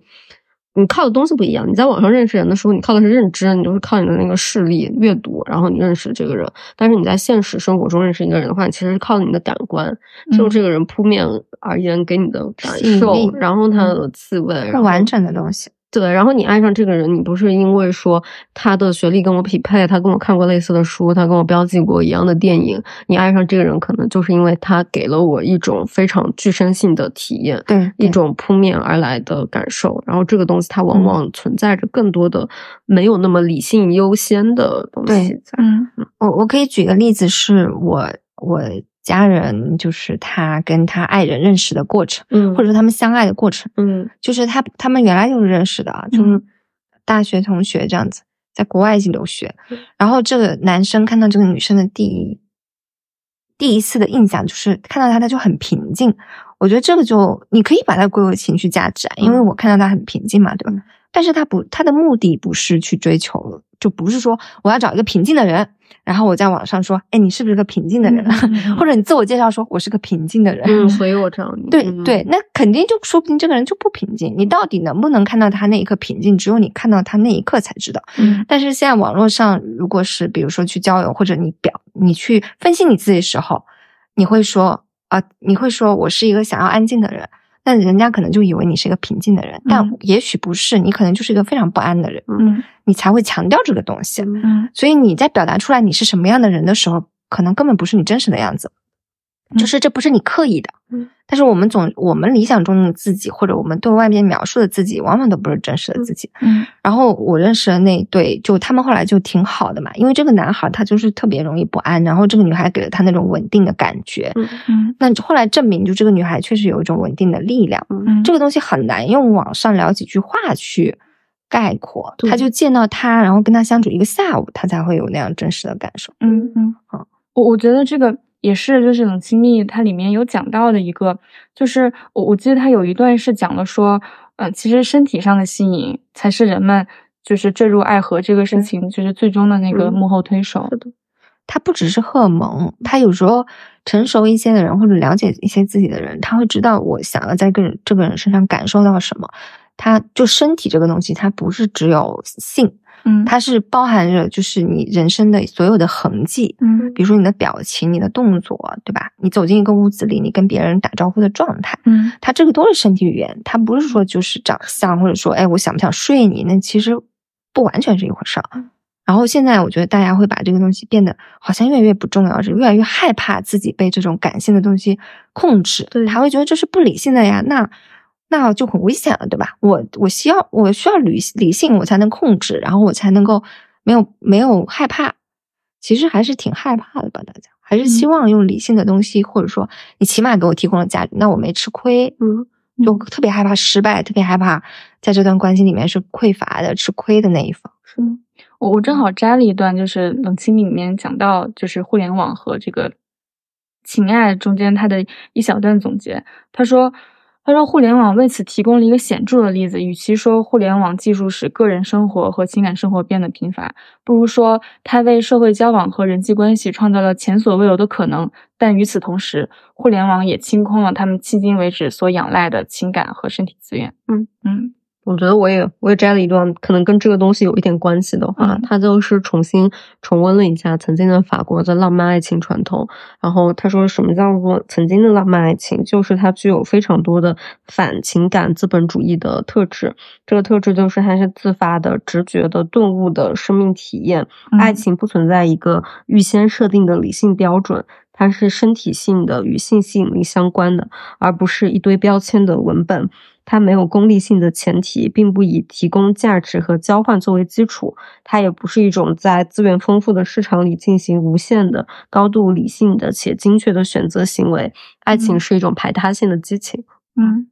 你靠的东西不一样。你在网上认识人的时候，你靠的是认知，你就是靠你的那个视力、阅读，然后你认识这个人。但是你在现实生活中认识一个人的话，你其实是靠你的感官，就这个人扑面而言给你的感受，然后他的气味，完整的东西。对，然后你爱上这个人，你不是因为说他的学历跟我匹配，他跟我看过类似的书，他跟我标记过一样的电影。你爱上这个人，可能就是因为他给了我一种非常具身性的体验，对，一种扑面而来的感受。然后这个东西，它往往存在着更多的没有那么理性优先的东西在。嗯，我我可以举个例子，是我我。家人就是他跟他爱人认识的过程，嗯，或者说他们相爱的过程，嗯，就是他他们原来就是认识的，就是大学同学这样子，在国外一起留学，然后这个男生看到这个女生的第一第一次的印象就是看到她他就很平静，我觉得这个就你可以把它归为情绪价值啊，因为我看到他很平静嘛，对吧？但是他不，他的目的不是去追求，就不是说我要找一个平静的人。然后我在网上说，哎，你是不是个平静的人？*laughs* 或者你自我介绍说，我是个平静的人。嗯，所以我找你。对对，那肯定就说不定这个人就不平静。你到底能不能看到他那一刻平静？只有你看到他那一刻才知道。嗯。但是现在网络上，如果是比如说去交友，或者你表你去分析你自己的时候，你会说啊，你会说我是一个想要安静的人。那人家可能就以为你是一个平静的人，但也许不是，你可能就是一个非常不安的人，嗯，你才会强调这个东西，嗯，所以你在表达出来你是什么样的人的时候，可能根本不是你真实的样子。就是这不是你刻意的，嗯，但是我们总我们理想中的自己，或者我们对外面描述的自己，往往都不是真实的自己，嗯。然后我认识的那对，就他们后来就挺好的嘛，因为这个男孩他就是特别容易不安，然后这个女孩给了他那种稳定的感觉，嗯嗯。那后来证明，就这个女孩确实有一种稳定的力量，嗯，这个东西很难用网上聊几句话去概括。他就见到他，然后跟他相处一个下午，他才会有那样真实的感受。嗯嗯，好，我我觉得这个。也是，就是冷亲密，它里面有讲到的一个，就是我我记得它有一段是讲了说，嗯，其实身体上的吸引才是人们就是坠入爱河这个事情，就是最终的那个幕后推手。是的，它不只是荷尔蒙，它有时候成熟一些的人或者了解一些自己的人，他会知道我想要在个人这个人身上感受到什么。他就身体这个东西，它不是只有性。嗯，它是包含着就是你人生的所有的痕迹，嗯，比如说你的表情、你的动作，对吧？你走进一个屋子里，你跟别人打招呼的状态，嗯，它这个都是身体语言，它不是说就是长相，或者说，哎，我想不想睡你？那其实不完全是一回事儿。然后现在我觉得大家会把这个东西变得好像越来越不重要，是越来越害怕自己被这种感性的东西控制，对，他会觉得这是不理性的呀，那。那就很危险了，对吧？我我需要我需要理理性，我才能控制，然后我才能够没有没有害怕。其实还是挺害怕的吧，大家还是希望用理性的东西，或者说你起码给我提供了价值，那我没吃亏。嗯，就特别害怕失败，特别害怕在这段关系里面是匮乏的、吃亏的那一方。是吗？我我正好摘了一段，就是冷清里面讲到，就是互联网和这个情爱中间他的一小段总结。他说。他说，互联网为此提供了一个显著的例子。与其说互联网技术使个人生活和情感生活变得贫乏，不如说它为社会交往和人际关系创造了前所未有的可能。但与此同时，互联网也清空了他们迄今为止所仰赖的情感和身体资源。嗯嗯。我觉得我也我也摘了一段，可能跟这个东西有一点关系的话，他就是重新重温了一下曾经的法国的浪漫爱情传统。然后他说，什么叫做曾经的浪漫爱情？就是它具有非常多的反情感资本主义的特质。这个特质就是它是自发的、直觉的、顿悟的生命体验。爱情不存在一个预先设定的理性标准，它是身体性的、与性吸引力相关的，而不是一堆标签的文本。它没有功利性的前提，并不以提供价值和交换作为基础。它也不是一种在资源丰富的市场里进行无限的、高度理性的且精确的选择行为。爱情是一种排他性的激情。嗯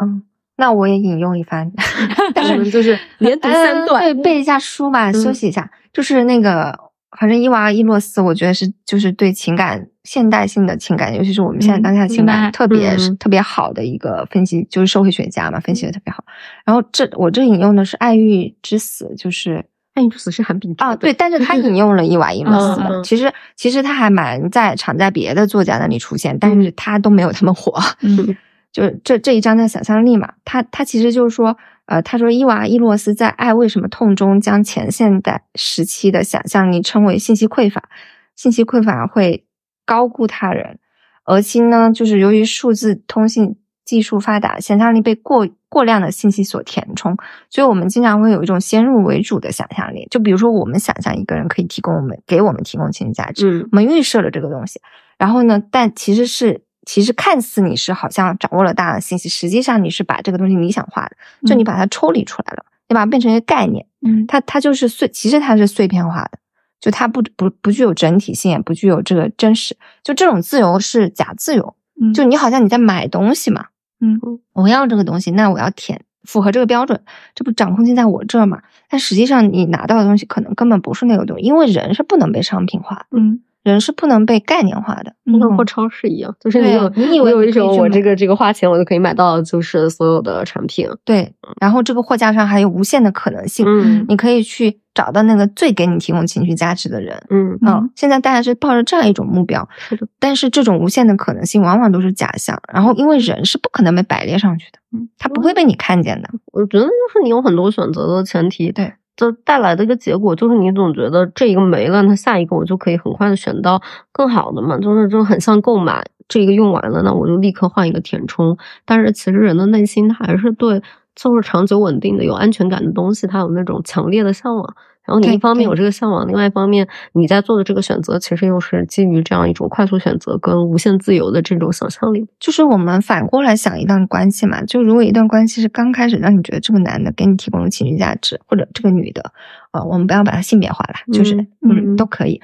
嗯，那我也引用一番，*laughs* 但是就是连读三段，对，背一下书嘛，休息一下。就是那个。反正伊娃伊洛斯，我觉得是就是对情感现代性的情感，尤其是我们现在当下情感特别特别好的一个分析，就是社会学家嘛，分析的特别好。然后这我这引用的是《爱欲之死》，就是《爱欲之死》是韩冰啊，对，但是他引用了伊娃伊洛斯的。其实其实他还蛮在常在别的作家那里出现，但是他都没有他们火。嗯，*laughs* 就是这这一章的想象力嘛，他他其实就是说。呃，他说伊娃伊洛斯在《爱为什么痛》中将前现代时期的想象力称为信息匮乏，信息匮乏会高估他人。而今呢，就是由于数字通信技术发达，想象力被过过量的信息所填充，所以我们经常会有一种先入为主的想象力。就比如说，我们想象一个人可以提供我们给我们提供情绪价值，嗯我们预设了这个东西，然后呢，但其实是其实看似你是好像掌握了大量的信息，实际上你是把这个东西理想化的，就你把它抽离出来了，你把它变成一个概念，嗯。它它就是碎，其实它是碎片化的，就它不不不具有整体性，也不具有这个真实。就这种自由是假自由，嗯。就你好像你在买东西嘛，嗯。我要这个东西，那我要填符合这个标准，这不掌控性在我这儿嘛？但实际上你拿到的东西可能根本不是那个东西，因为人是不能被商品化的，嗯人是不能被概念化的。嗯跟逛超市一样，就是有你以为有一种我这个这个花钱我就可以买到，就是所有的产品。对，然后这个货架上还有无限的可能性，嗯你可以去找到那个最给你提供情绪价值的人。嗯，嗯嗯，现在大家是抱着这样一种目标，是的，但是这种无限的可能性往往都是假象。然后，因为人是不可能被摆列上去的，嗯，他不会被你看见的。我觉得就是你有很多选择的前提，对，这带来的一个结果就是你总觉得这一个没了，那下一个我就可以很快的选到更好的嘛，就是就很像购买，这个用完了，那我就立刻换一个填充。但是其实人的内心他还是对就是长久稳定的、有安全感的东西，他有那种强烈的向往。然后你一方面有这个向往，另外一方面你在做的这个选择，其实又是基于这样一种快速选择跟无限自由的这种想象力。就是我们反过来想一段关系嘛，就如果一段关系是刚开始让你觉得这个男的给你提供了情绪价值，或者这个女的，呃，我们不要把它性别化了，就是嗯都可以。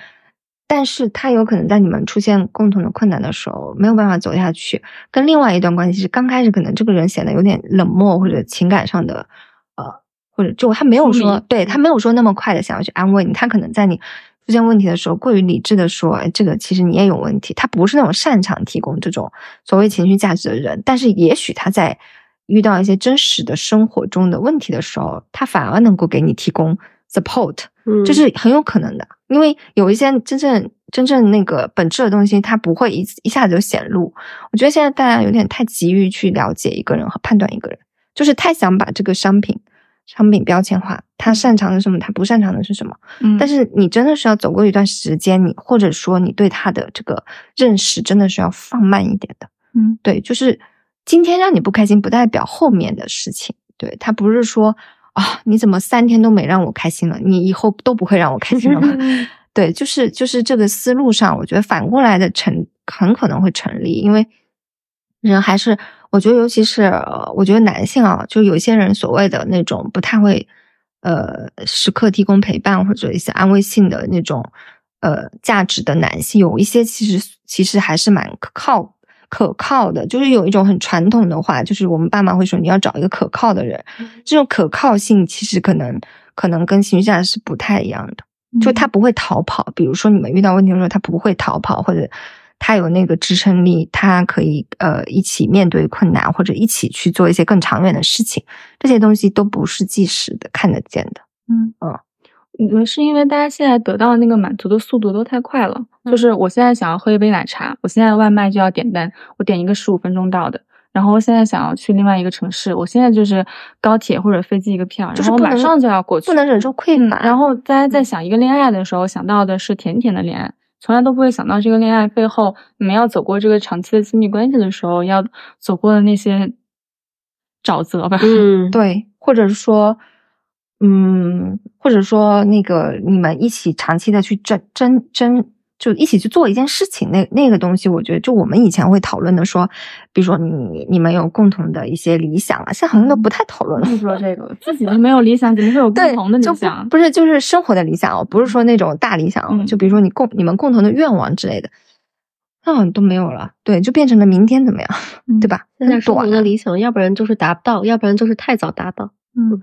但是他有可能在你们出现共同的困难的时候，没有办法走下去。跟另外一段关系是刚开始可能这个人显得有点冷漠，或者情感上的呃，或者就他没有说离对他没有说那么快的想要去安慰你，他可能在你出现问题的时候过于理智的说，哎，这个其实你也有问题。他不是那种擅长提供这种所谓情绪价值的人，但是也许他在遇到一些真实的生活中的问题的时候，他反而能够给你提供 support。嗯，这是很有可能的，因为有一些真正真正那个本质的东西，它不会一一下子就显露。我觉得现在大家有点太急于去了解一个人和判断一个人，就是太想把这个商品商品标签化，他擅长的是什么，他不擅长的是什么。嗯，但是你真的是要走过一段时间，你或者说你对他的这个认识真的是要放慢一点的。嗯对，就是今天让你不开心，不代表后面的事情。对他不是说啊，你怎么三天都没让我开心了，你以后都不会让我开心了吗？*laughs* 对，就是就是这个思路上，我觉得反过来的成很可能会成立，因为人还是我觉得，尤其是呃我觉得男性啊，就有一些人所谓的那种不太会呃时刻提供陪伴或者一些安慰性的那种呃价值的男性，有一些其实其实还是蛮可靠可靠的，就是有一种很传统的话，就是我们爸妈会说你要找一个可靠的人，这种可靠性其实可能可能跟情绪价值是不太一样的。就他不会逃跑，比如说你们遇到问题的时候，他不会逃跑，或者他有那个支撑力，他可以呃一起面对困难，或者一起去做一些更长远的事情，这些东西都不是即时的看得见的。嗯嗯，我觉得是因为大家现在得到那个满足的速度都太快了。就是我现在想要喝一杯奶茶，我现在外卖就要点单，我点一个十五分钟到的。然后我现在想要去另外一个城市，我现在就是高铁或者飞机一个票，然后我马上就要过去，不能忍受匮嗯，然后大家在想一个恋爱的时候，想到的是甜甜的恋爱，从来都不会想到这个恋爱背后，你们要走过这个长期的亲密关系的时候，要走过的那些沼泽吧。嗯，*laughs* 对，或者说，嗯，或者说那个你们一起长期的去争争争，就一起去做一件事情，那那个东西，我觉得就我们以前会讨论的说，比如说你你们有共同的一些理想啊，现在好像都不太讨论了。不说 *laughs* 这个，自己都没有理想，怎么会有共同的，理想？不是就是生活的理想哦，不是说那种大理想哦，嗯就比如说你共你们共同的愿望之类的，那好像都没有了。对，就变成了明天怎么样，嗯对？吧？现在生活的理想，要不然就是达不到，要不然就是太早达到。嗯，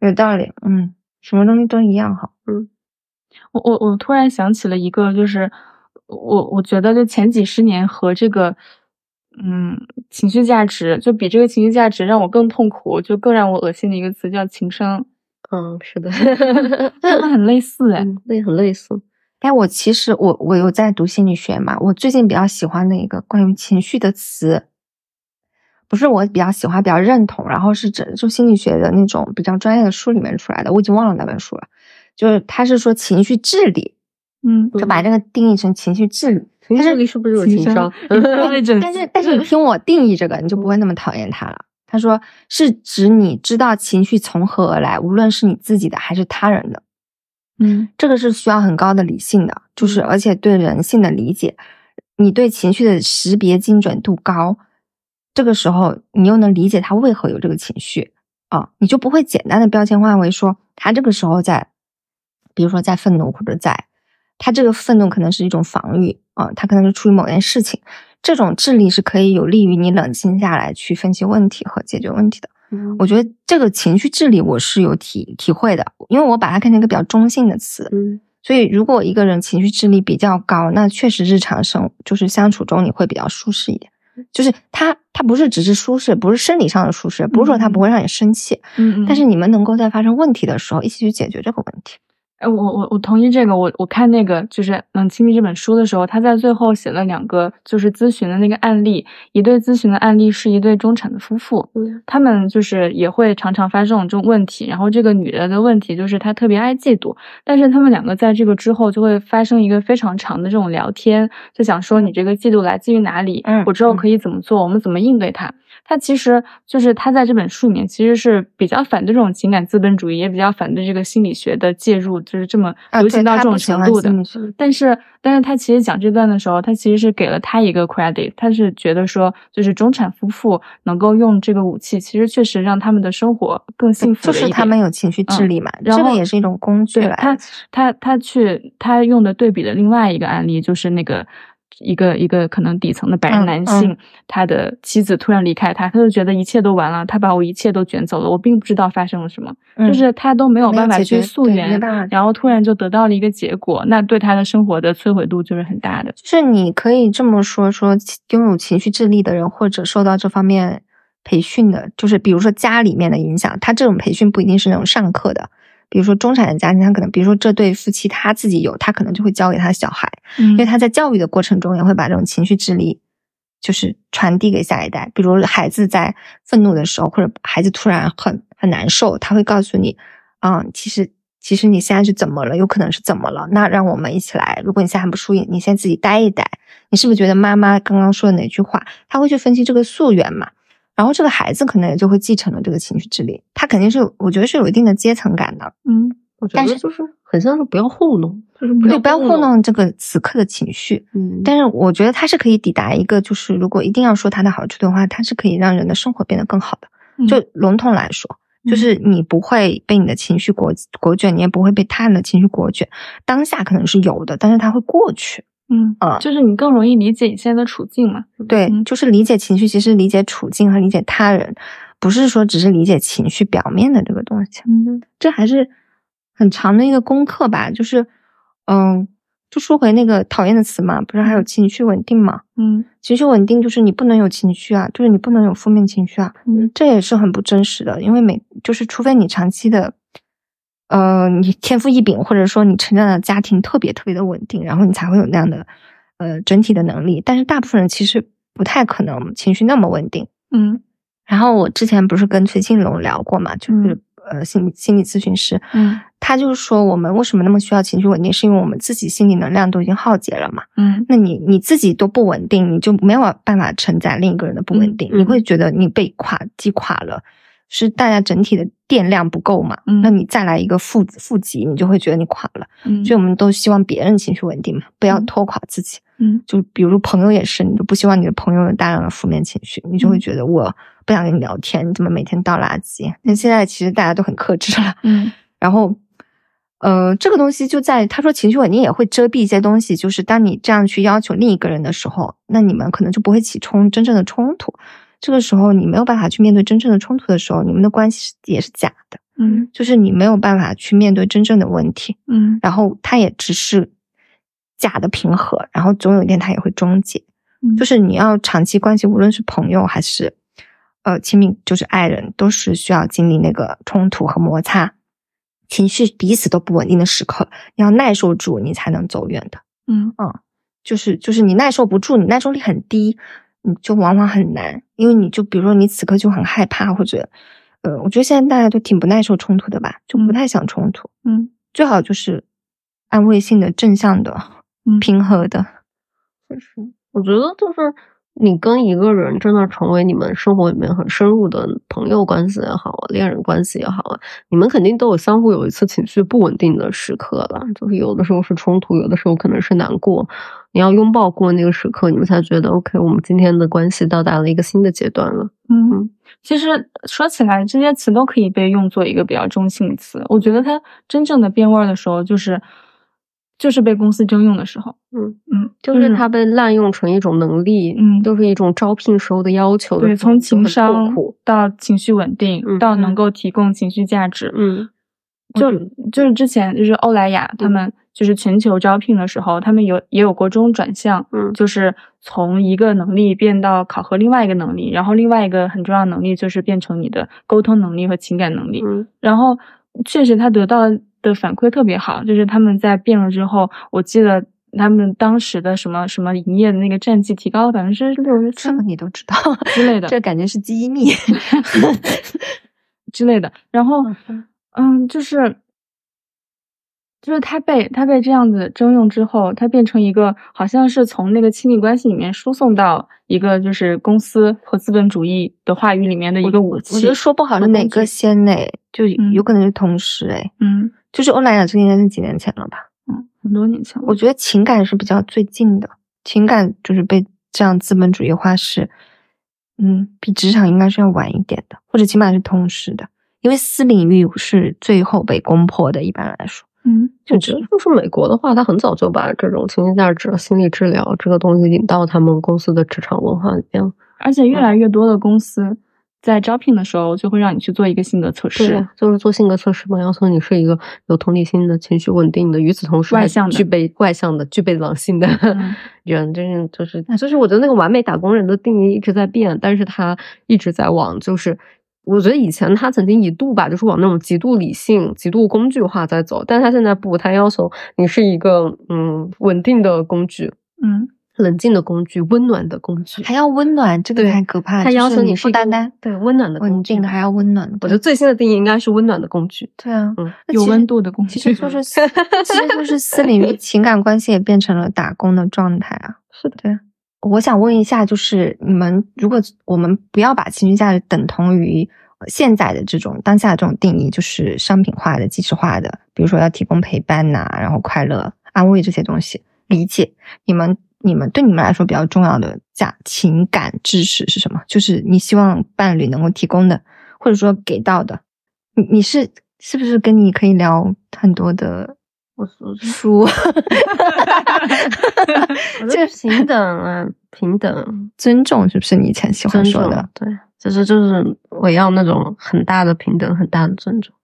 有道理。嗯，什么东西都一样好。我我我突然想起了一个，就是我我觉得就前几十年和这个。嗯，情绪价值就比这个情绪价值让我更痛苦，就更让我恶心的一个词叫情商，嗯，是的，它们很类似哎。嗯，那很类似。哎，我其实我我有在读心理学嘛，我最近比较喜欢的一个关于情绪的词，不是我比较喜欢、比较认同，然后是指就心理学的那种比较专业的书里面出来的，我已经忘了那本书了。就是他是说情绪智力，嗯，就把这个定义成情绪智力。情绪智力是不是有情商？*laughs* *laughs* 但是但是你 *laughs* 听我定义这个，你就不会那么讨厌他了。他说是指你知道情绪从何而来，无论是你自己的还是他人的。嗯，这个是需要很高的理性的，就是而且对人性的理解，你对情绪的识别精准度高，这个时候你又能理解他为何有这个情绪啊，你就不会简单的标签化为说他这个时候在，比如说在愤怒或者在，他这个愤怒可能是一种防御啊，他可能是出于某件事情，这种智力是可以有利于你冷静下来去分析问题和解决问题的。我觉得这个情绪智力我是有体体会的，因为我把它看成一个比较中性的词。嗯，所以如果一个人情绪智力比较高，那确实日常生就是相处中你会比较舒适一点。就是他他不是只是舒适，不是生理上的舒适，不是说他不会让你生气，但是你们能够在发生问题的时候一起去解决这个问题。哎，我我我同意这个。我我看那个就是《冷清理》这本书的时候，他在最后写了两个就是咨询的那个案例。一对咨询的案例是一对中产的夫妇，嗯他们就是也会常常发生这种这种问题。然后这个女的的问题就是她特别爱嫉妒，但是他们两个在这个之后就会发生一个非常长的这种聊天，就想说你这个嫉妒来自于哪里？嗯我之后可以怎么做？我们怎么应对它？他其实就是他在这本书里面其实是比较反对这种情感资本主义，也比较反对这个心理学的介入，就是这么流行到这种程度的。但是，但是他其实讲这段的时候，他其实是给了他一个 credit，他是觉得说，就是中产夫妇能够用这个武器，其实确实让他们的生活更幸福就是他们有情绪智力嘛，然后这个也是一种工具来对他。，他他去他用的对比的另外一个案例就是那个一个一个可能底层的白人嗯男性，他的妻子突然离开他，他就觉得一切都完了，他把我一切都卷走了，我并不知道发生了什么，嗯就是他都没有办法去溯源然后突然就得到了一个结果，那对他的生活的摧毁度就是很大的。就是你可以这么说，说拥有情绪智力的人，或者受到这方面培训的，就是比如说家里面的影响，他这种培训不一定是那种上课的。比如说中产的家庭，他可能，比如说这对夫妻他自己有，他可能就会教给他的小孩，嗯因为他在教育的过程中也会把这种情绪智力，就是传递给下一代。比如孩子在愤怒的时候，或者孩子突然很很难受，他会告诉你，啊、其实其实你现在是怎么了？有可能是怎么了？那让我们一起来。如果你现在还不舒服，你先自己待一待。你是不是觉得妈妈刚刚说的哪句话？他会去分析这个溯源嘛？然后这个孩子可能也就会继承了这个情绪智力，他肯定是我觉得是有一定的阶层感的。嗯我觉但是得就是很像是不要糊弄，就是不对，不要糊糊。弄这个此刻的情绪。嗯，但是我觉得它是可以抵达一个，就是如果一定要说它的好处的话，它是可以让人的生活变得更好的。嗯就笼统来说，嗯就是你不会被你的情绪裹裹卷，你也不会被他人的情绪裹卷。当下可能是有的，但是它会过去。嗯啊就是你更容易理解你现在的处境嘛。对，嗯就是理解情绪，其实理解处境和理解他人，不是说只是理解情绪表面的这个东西。嗯这还是很长的一个功课吧。就是，嗯，就说回那个讨厌的词嘛，不是还有情绪稳定嘛？嗯情绪稳定就是你不能有情绪啊，就是你不能有负面情绪啊，嗯这也是很不真实的。因为每就是除非你长期的，呃，你天赋异禀，或者说你成长的家庭特别特别的稳定，然后你才会有那样的呃整体的能力。但是大部分人其实不太可能情绪那么稳定。嗯然后我之前不是跟崔庆龙聊过嘛，就是、嗯呃心理心理咨询师，嗯他就是说我们为什么那么需要情绪稳定，是因为我们自己心理能量都已经耗竭了嘛。嗯那你你自己都不稳定，你就没有办法承载另一个人的不稳定，你会觉得你被垮击垮了，是大家整体的电量不够嘛？嗯那你再来一个负负极，你就会觉得你垮了。嗯，所以我们都希望别人情绪稳定嘛，不要嗯拖垮自己。嗯就比如朋友也是，你就不希望你的朋友有大量的负面情绪，你就会嗯觉得我不想跟你聊天，你怎么每天倒垃圾？但现在其实大家都很克制了，嗯 *laughs* 然后，呃，这个东西就在他说情绪稳定也会遮蔽一些东西，就是当你这样去要求另一个人的时候，那你们可能就不会起冲真正的冲突。这个时候你没有办法去面对真正的冲突的时候，你们的关系是也是假的，嗯就是你没有办法去面对真正的问题，嗯然后它也只是假的平和，然后总有一天它也会终结。嗯，就是你要长期关系，无论是朋友还是呃亲密，就是爱人，都是需要经历那个冲突和摩擦，情绪彼此都不稳定的时刻，你要耐受住，你才能走远的。嗯就是就是你耐受不住，你耐受力很低，你就往往很难，因为你就比如说你此刻就很害怕，或者，呃，我觉得现在大家都挺不耐受冲突的吧，就不太想冲突，嗯最好就是安慰性的、正向的、嗯平和的。确实我觉得就是你跟一个人真的成为你们生活里面很深入的朋友关系也好啊，恋人关系也好啊，你们肯定都有相互有一次情绪不稳定的时刻了。就是有的时候是冲突，有的时候可能是难过。你要拥抱过那个时刻，你们才觉得 OK，我们今天的关系到达了一个新的阶段了。嗯，其实说起来，这些词都可以被用作一个比较中性的词。我觉得它真正的变味儿的时候，就是就是被公司征用的时候。嗯嗯，就是它被滥用成一种能力，嗯就是一种招聘时候的要求的对，从情商苦。到情绪稳定，嗯到能嗯够提供情绪价值，嗯就就是之前就是欧莱雅他们就是全球招聘的时候，他们有也有过这种转向，嗯就是从一个能力变到考核另外一个能力，然后另外一个很重要的能力就是变成你的沟通能力和情感能力，嗯然后确实他得到的反馈特别好，就是他们在变了之后，我记得他们当时的什么什么营业的那个战绩提高了百分之六十这个你都知道 *laughs* 之类的这感觉是机密。*laughs* 之类的，然后嗯，就是。就是他被他被这样子征用之后，他变成一个好像是从那个亲密关系里面输送到一个就是公司和资本主义的话语里面的一个武器。我觉得说不好是哪个先嘞，就嗯有可能是同时哎，嗯就是欧莱雅这个应该是几年前了吧？嗯，很多年前，我觉得情感是比较最近的，情感就是被这样资本主义化是，嗯，比职场应该是要晚一点的，或者起码是同时的，因为私领域是最后被攻破的，一般来说。嗯，我觉得就是美国的话，他很早就把这种情绪价值、心理治疗这个东西引到他们公司的职场文化里面。而且越来越多的公司在招聘的时候就会让你去做一个性格测试对啊，，就是做性格测试嘛，要求你是一个有同理心的、情绪稳定的，与此同时还外向的具备外向的、具备狼性的嗯 *laughs* 人。真是就是就是，我觉得那个完美打工人的定义一直在变，但是他一直在往就是。我觉得以前他曾经一度吧，就是往那种极度理性、极度工具化在走，但他现在不，他要求你是一个嗯稳定的工具，嗯冷静的工具，温暖的工具，还要温暖，这个太可怕了。他要求你求是单单对温暖的工具稳定的，还要温暖的。我觉得最新的定义应该是温暖的工具。对啊，嗯有温度的工具其实就是 *laughs* 其实就是私领域情感关系也变成了打工的状态啊。是的，对啊。我想问一下，就是你们如果我们不要把情绪价值等同于现在的这种当下这种定义，就是商品化的、即时化的，比如说要提供陪伴呐、然后快乐、安慰这些东西，理解你们。你们对你们来说比较重要的价情感支持是什么？就是你希望伴侣能够提供的，或者说给到的。你你是是不是跟你可以聊很多的我说书？*laughs* 这平等啊，平等，尊重是不是你以前喜欢说的？，对，就是就是我要那种很大的平等，很大的尊重，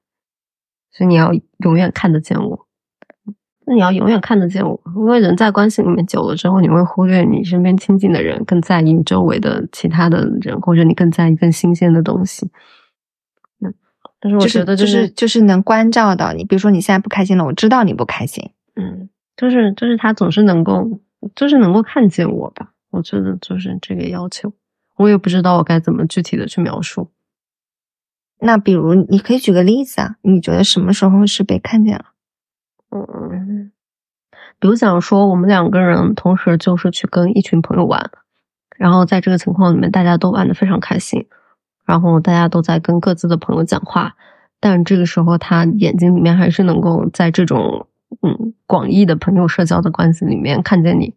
所以你要永远看得见我，那你要永远看得见我，因为人在关系里面久了之后，你会忽略你身边亲近的人，更在意你周围的其他的人，或者你更在意更新鲜的东西。嗯，但是我就是觉得就是就是能关照到你，比如说你现在不开心了，我知道你不开心，嗯，就是就是他总是能够，就是能够看见我吧。我觉得就是这个要求，我也不知道我该怎么具体的去描述。那比如你可以举个例子啊，你觉得什么时候是被看见了？嗯，比如讲说，我们两个人同时就是去跟一群朋友玩，然后在这个情况里面，大家都玩的非常开心，然后大家都在跟各自的朋友讲话，但这个时候他眼睛里面还是能够在这种嗯广义的朋友社交的关系里面看见你，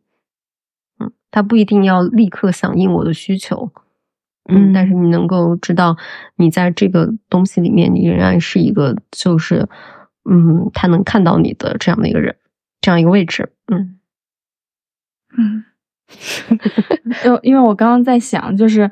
嗯，他不一定要立刻响应我的需求，嗯，但是你能够知道你在这个东西里面，你仍然是一个就是。嗯，他能看到你的这样的一个人，这样一个位置，嗯。嗯，*laughs* 就因为我刚刚在想，就是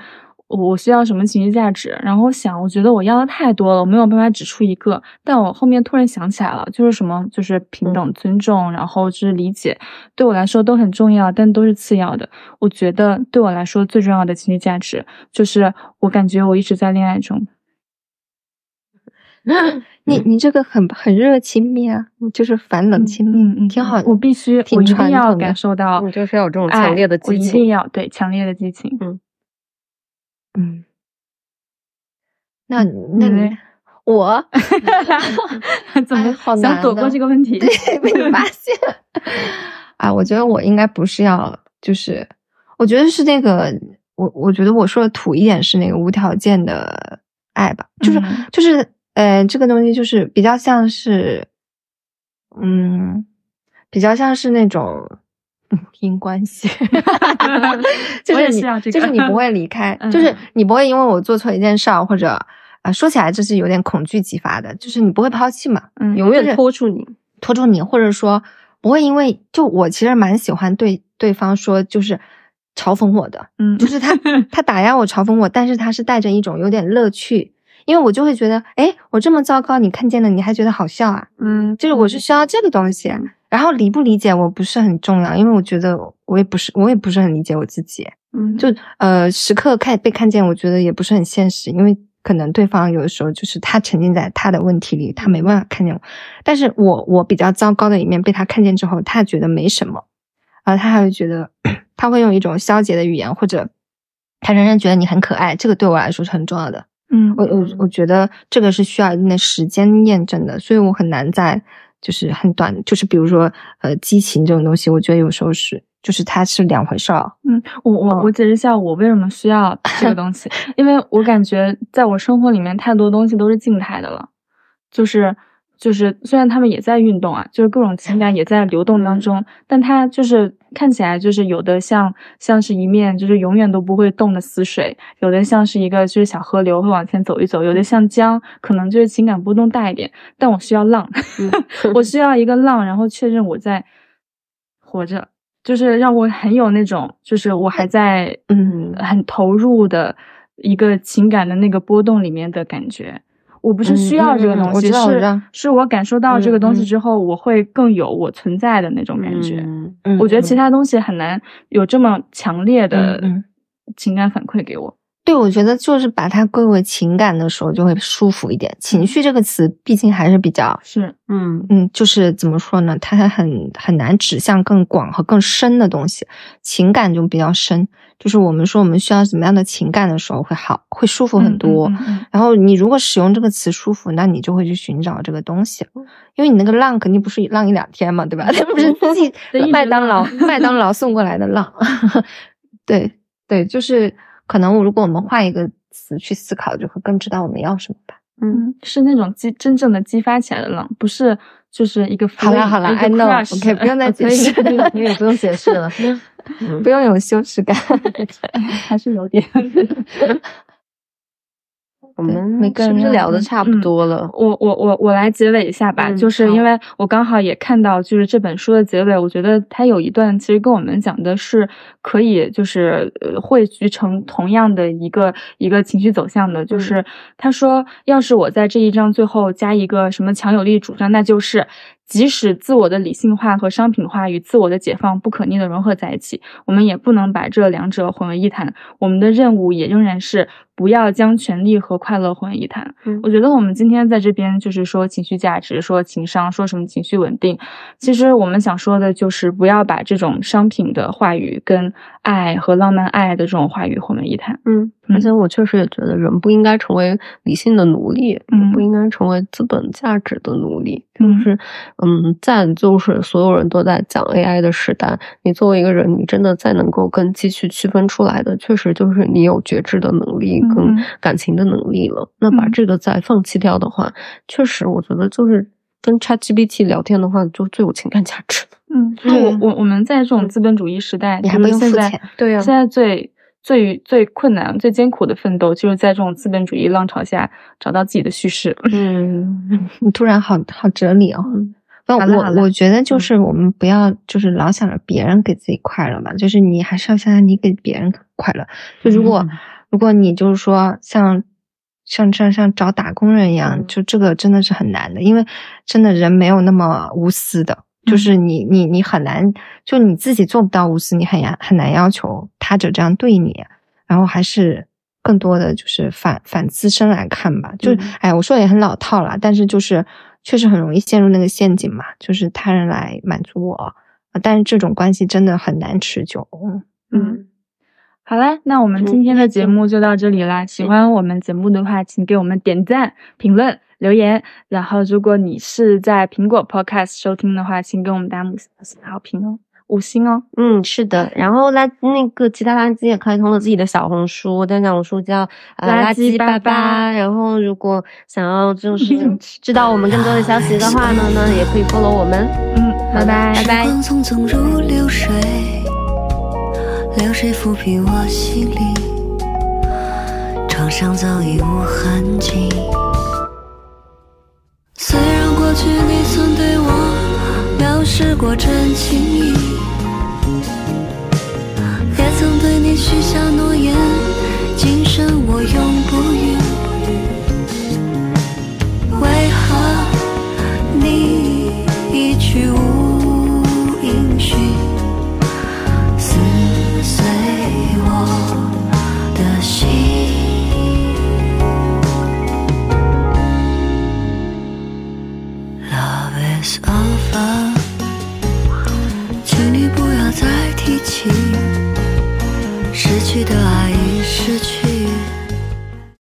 我需要什么情绪价值，然后我想，我觉得我要的太多了，我没有办法指出一个。但我后面突然想起来了，就是什么，就是平等、尊重，然后就是理解，对我来说都很重要，但都是次要的。我觉得对我来说最重要的情绪价值，就是我感觉我一直在恋爱中。*laughs* 你你这个很很热亲密啊，就是反冷亲密，嗯嗯，挺好。我必须，挺我一定要感受到，你就是要有这种强烈的激我一定要对强烈的激情。嗯嗯，那那你我 *laughs* 怎么哎好难想躲过这个问题？对被你发 *laughs* 现啊，我觉得我应该不是要，就是我觉得是那个，我我觉得我说的土一点是那个无条件的爱吧，就是、嗯就是呃，这个东西就是比较像是，嗯，比较像是那种。嗯因关系，*laughs* 就是你，就是你不会离开，*laughs* 嗯就是你不会因为我做错一件事儿，或者啊、呃说起来这是有点恐惧激发的，就是你不会抛弃嘛，嗯永远拖住你。拖住你，或者说不会因为就我其实蛮喜欢对对方说就是嘲讽我的，嗯，就是他 *laughs* 他打压我嘲讽我，但是他是带着一种有点乐趣，因为我就会觉得，哎，我这么糟糕，你看见了你还觉得好笑啊，嗯，就是我是需要这个东西，然后理不理解我不是很重要，因为我觉得我也不是我也不是很理解我自己，嗯。就呃时刻看被看见，我觉得也不是很现实，因为可能对方有的时候就是他沉浸在他的问题里，他没办法看见我，但是我我比较糟糕的一面被他看见之后，他觉得没什么，啊，他还会觉得 *clears throat* 他会用一种消极的语言，或者他仍然觉得你很可爱，这个对我来说是很重要的。嗯。我我我觉得这个是需要一定的时间验证的，所以我很难在就是很短，就是比如说呃激情这种东西，我觉得有时候是就是它是两回事儿。嗯，我我我解释一下我为什么需要 *laughs* 这个东西，因为我感觉在我生活里面太多东西都是静态的了，就是就是虽然他们也在运动啊，就是各种情感也在流动当中，但他就是看起来就是有的像像是一面就是永远都不会动的死水，有的像是一个就是小河流会往前走一走，有的像江，可能就是情感波动大一点，但我需要浪，*laughs* 我需要一个浪，然后确认我在活着。就是让我很有那种，就是我还在嗯很投入的一个情感的那个波动里面的感觉。我不是需要这个东西，嗯嗯嗯我知道我知道是是我感受到这个东西之后，我会更有我存在的那种感觉。嗯嗯我觉得其他东西很难有这么强烈的情感反馈给我。对，我觉得就是把它归为情感的时候就会舒服一点。情绪这个词毕竟还是比较，是，嗯嗯，就是怎么说呢？它很很难指向更广和更深的东西。情感就比较深，就是我们说我们需要什么样的情感的时候会好，会舒服很多。嗯嗯嗯然后你如果使用这个词舒服，那你就会去寻找这个东西，因为你那个浪肯定不是浪一两天嘛，对吧？*laughs* 它不是 *laughs* 麦当劳麦当劳送过来的浪。*laughs* 对对，就是可能如果我们换一个词去思考，就会更知道我们要什么吧。嗯，是那种激真正的激发起来的浪，不是就是一个好啦好啦，I know，crush OK，不用再解释可以可以不用解释了。不用有羞耻感。*laughs* 还是有点。*laughs* 我们每个是不是人聊的差不多了？我我我我来结尾一下吧，嗯就是因为我刚好也看到，就是这本书的结尾，我觉得它有一段其实跟我们讲的是可以就是呃汇聚成同样的一个一个情绪走向的，就是他说，要是我在这一章最后加一个什么强有力主张，那就是。即使自我的理性化和商品化与自我的解放不可逆的融合在一起，我们也不能把这两者混为一谈。我们的任务也仍然是不要将权力和快乐混为一谈。嗯我觉得我们今天在这边就是说情绪价值，说情商，说什么情绪稳定，其实我们想说的就是不要把这种商品的话语跟爱和浪漫爱的这种话语混为一谈。嗯，嗯而且我确实也觉得人不应该成为理性的奴隶，嗯不应该成为资本价值的奴隶。嗯。就是，嗯，在就是所有人都在讲 AI 的时代，你作为一个人，你真的再能够跟机器区分出来的，确实就是你有觉知的能力嗯跟嗯。感情的能力了。那把嗯。这个再放弃掉的话，确实我觉得就是跟 ChatGPT 聊天的话，就最有情感价值的。嗯，就我我我们在这种资本主义时代，你还不就是现在用付钱。对呀。现在最最最困难、最艰苦的奋斗，就是在这种资本主义浪潮下找到自己的叙事。嗯你 *laughs* 突然好好哲理哦。那我我觉得就是我们不要就是老想着别人给自己快乐嘛，就是你还是要想想你给别人快乐。就如果、嗯如果你就是说像像像像找打工人一样，嗯就这个真的是很难的，因为真的人没有那么无私的，就是你你你很难，就你自己做不到无私，你很难很难要求他者这样对你，然后还是。更多的就是反反自身来看吧，就是、嗯哎，我说的也很老套了，但是就是确实很容易陷入那个陷阱嘛，就是他人来满足我，呃但是这种关系真的很难持久。嗯嗯，好啦，那我们今天的节目就到这里啦。喜欢我们节目的话，请给我们点赞、评论、留言。然后，如果你是在苹果 Podcast 收听的话，请给我们打五星好评哦，五星哦。嗯，是的。然后垃那个其他垃圾也开通了自己的小红书，但小红书叫呃垃圾巴巴巴然后，如果想要就是 *laughs* 知道我们更多的消息的话呢，呢也可以 follow 我们。嗯，拜拜，拜拜。时光匆匆如流水，流水抚平我心里，创伤早已无痕迹。虽然过去你曾对我表示过真情意，也曾对你许下诺言，今生我永不渝。为何你一去无阿发，请你不要再提起。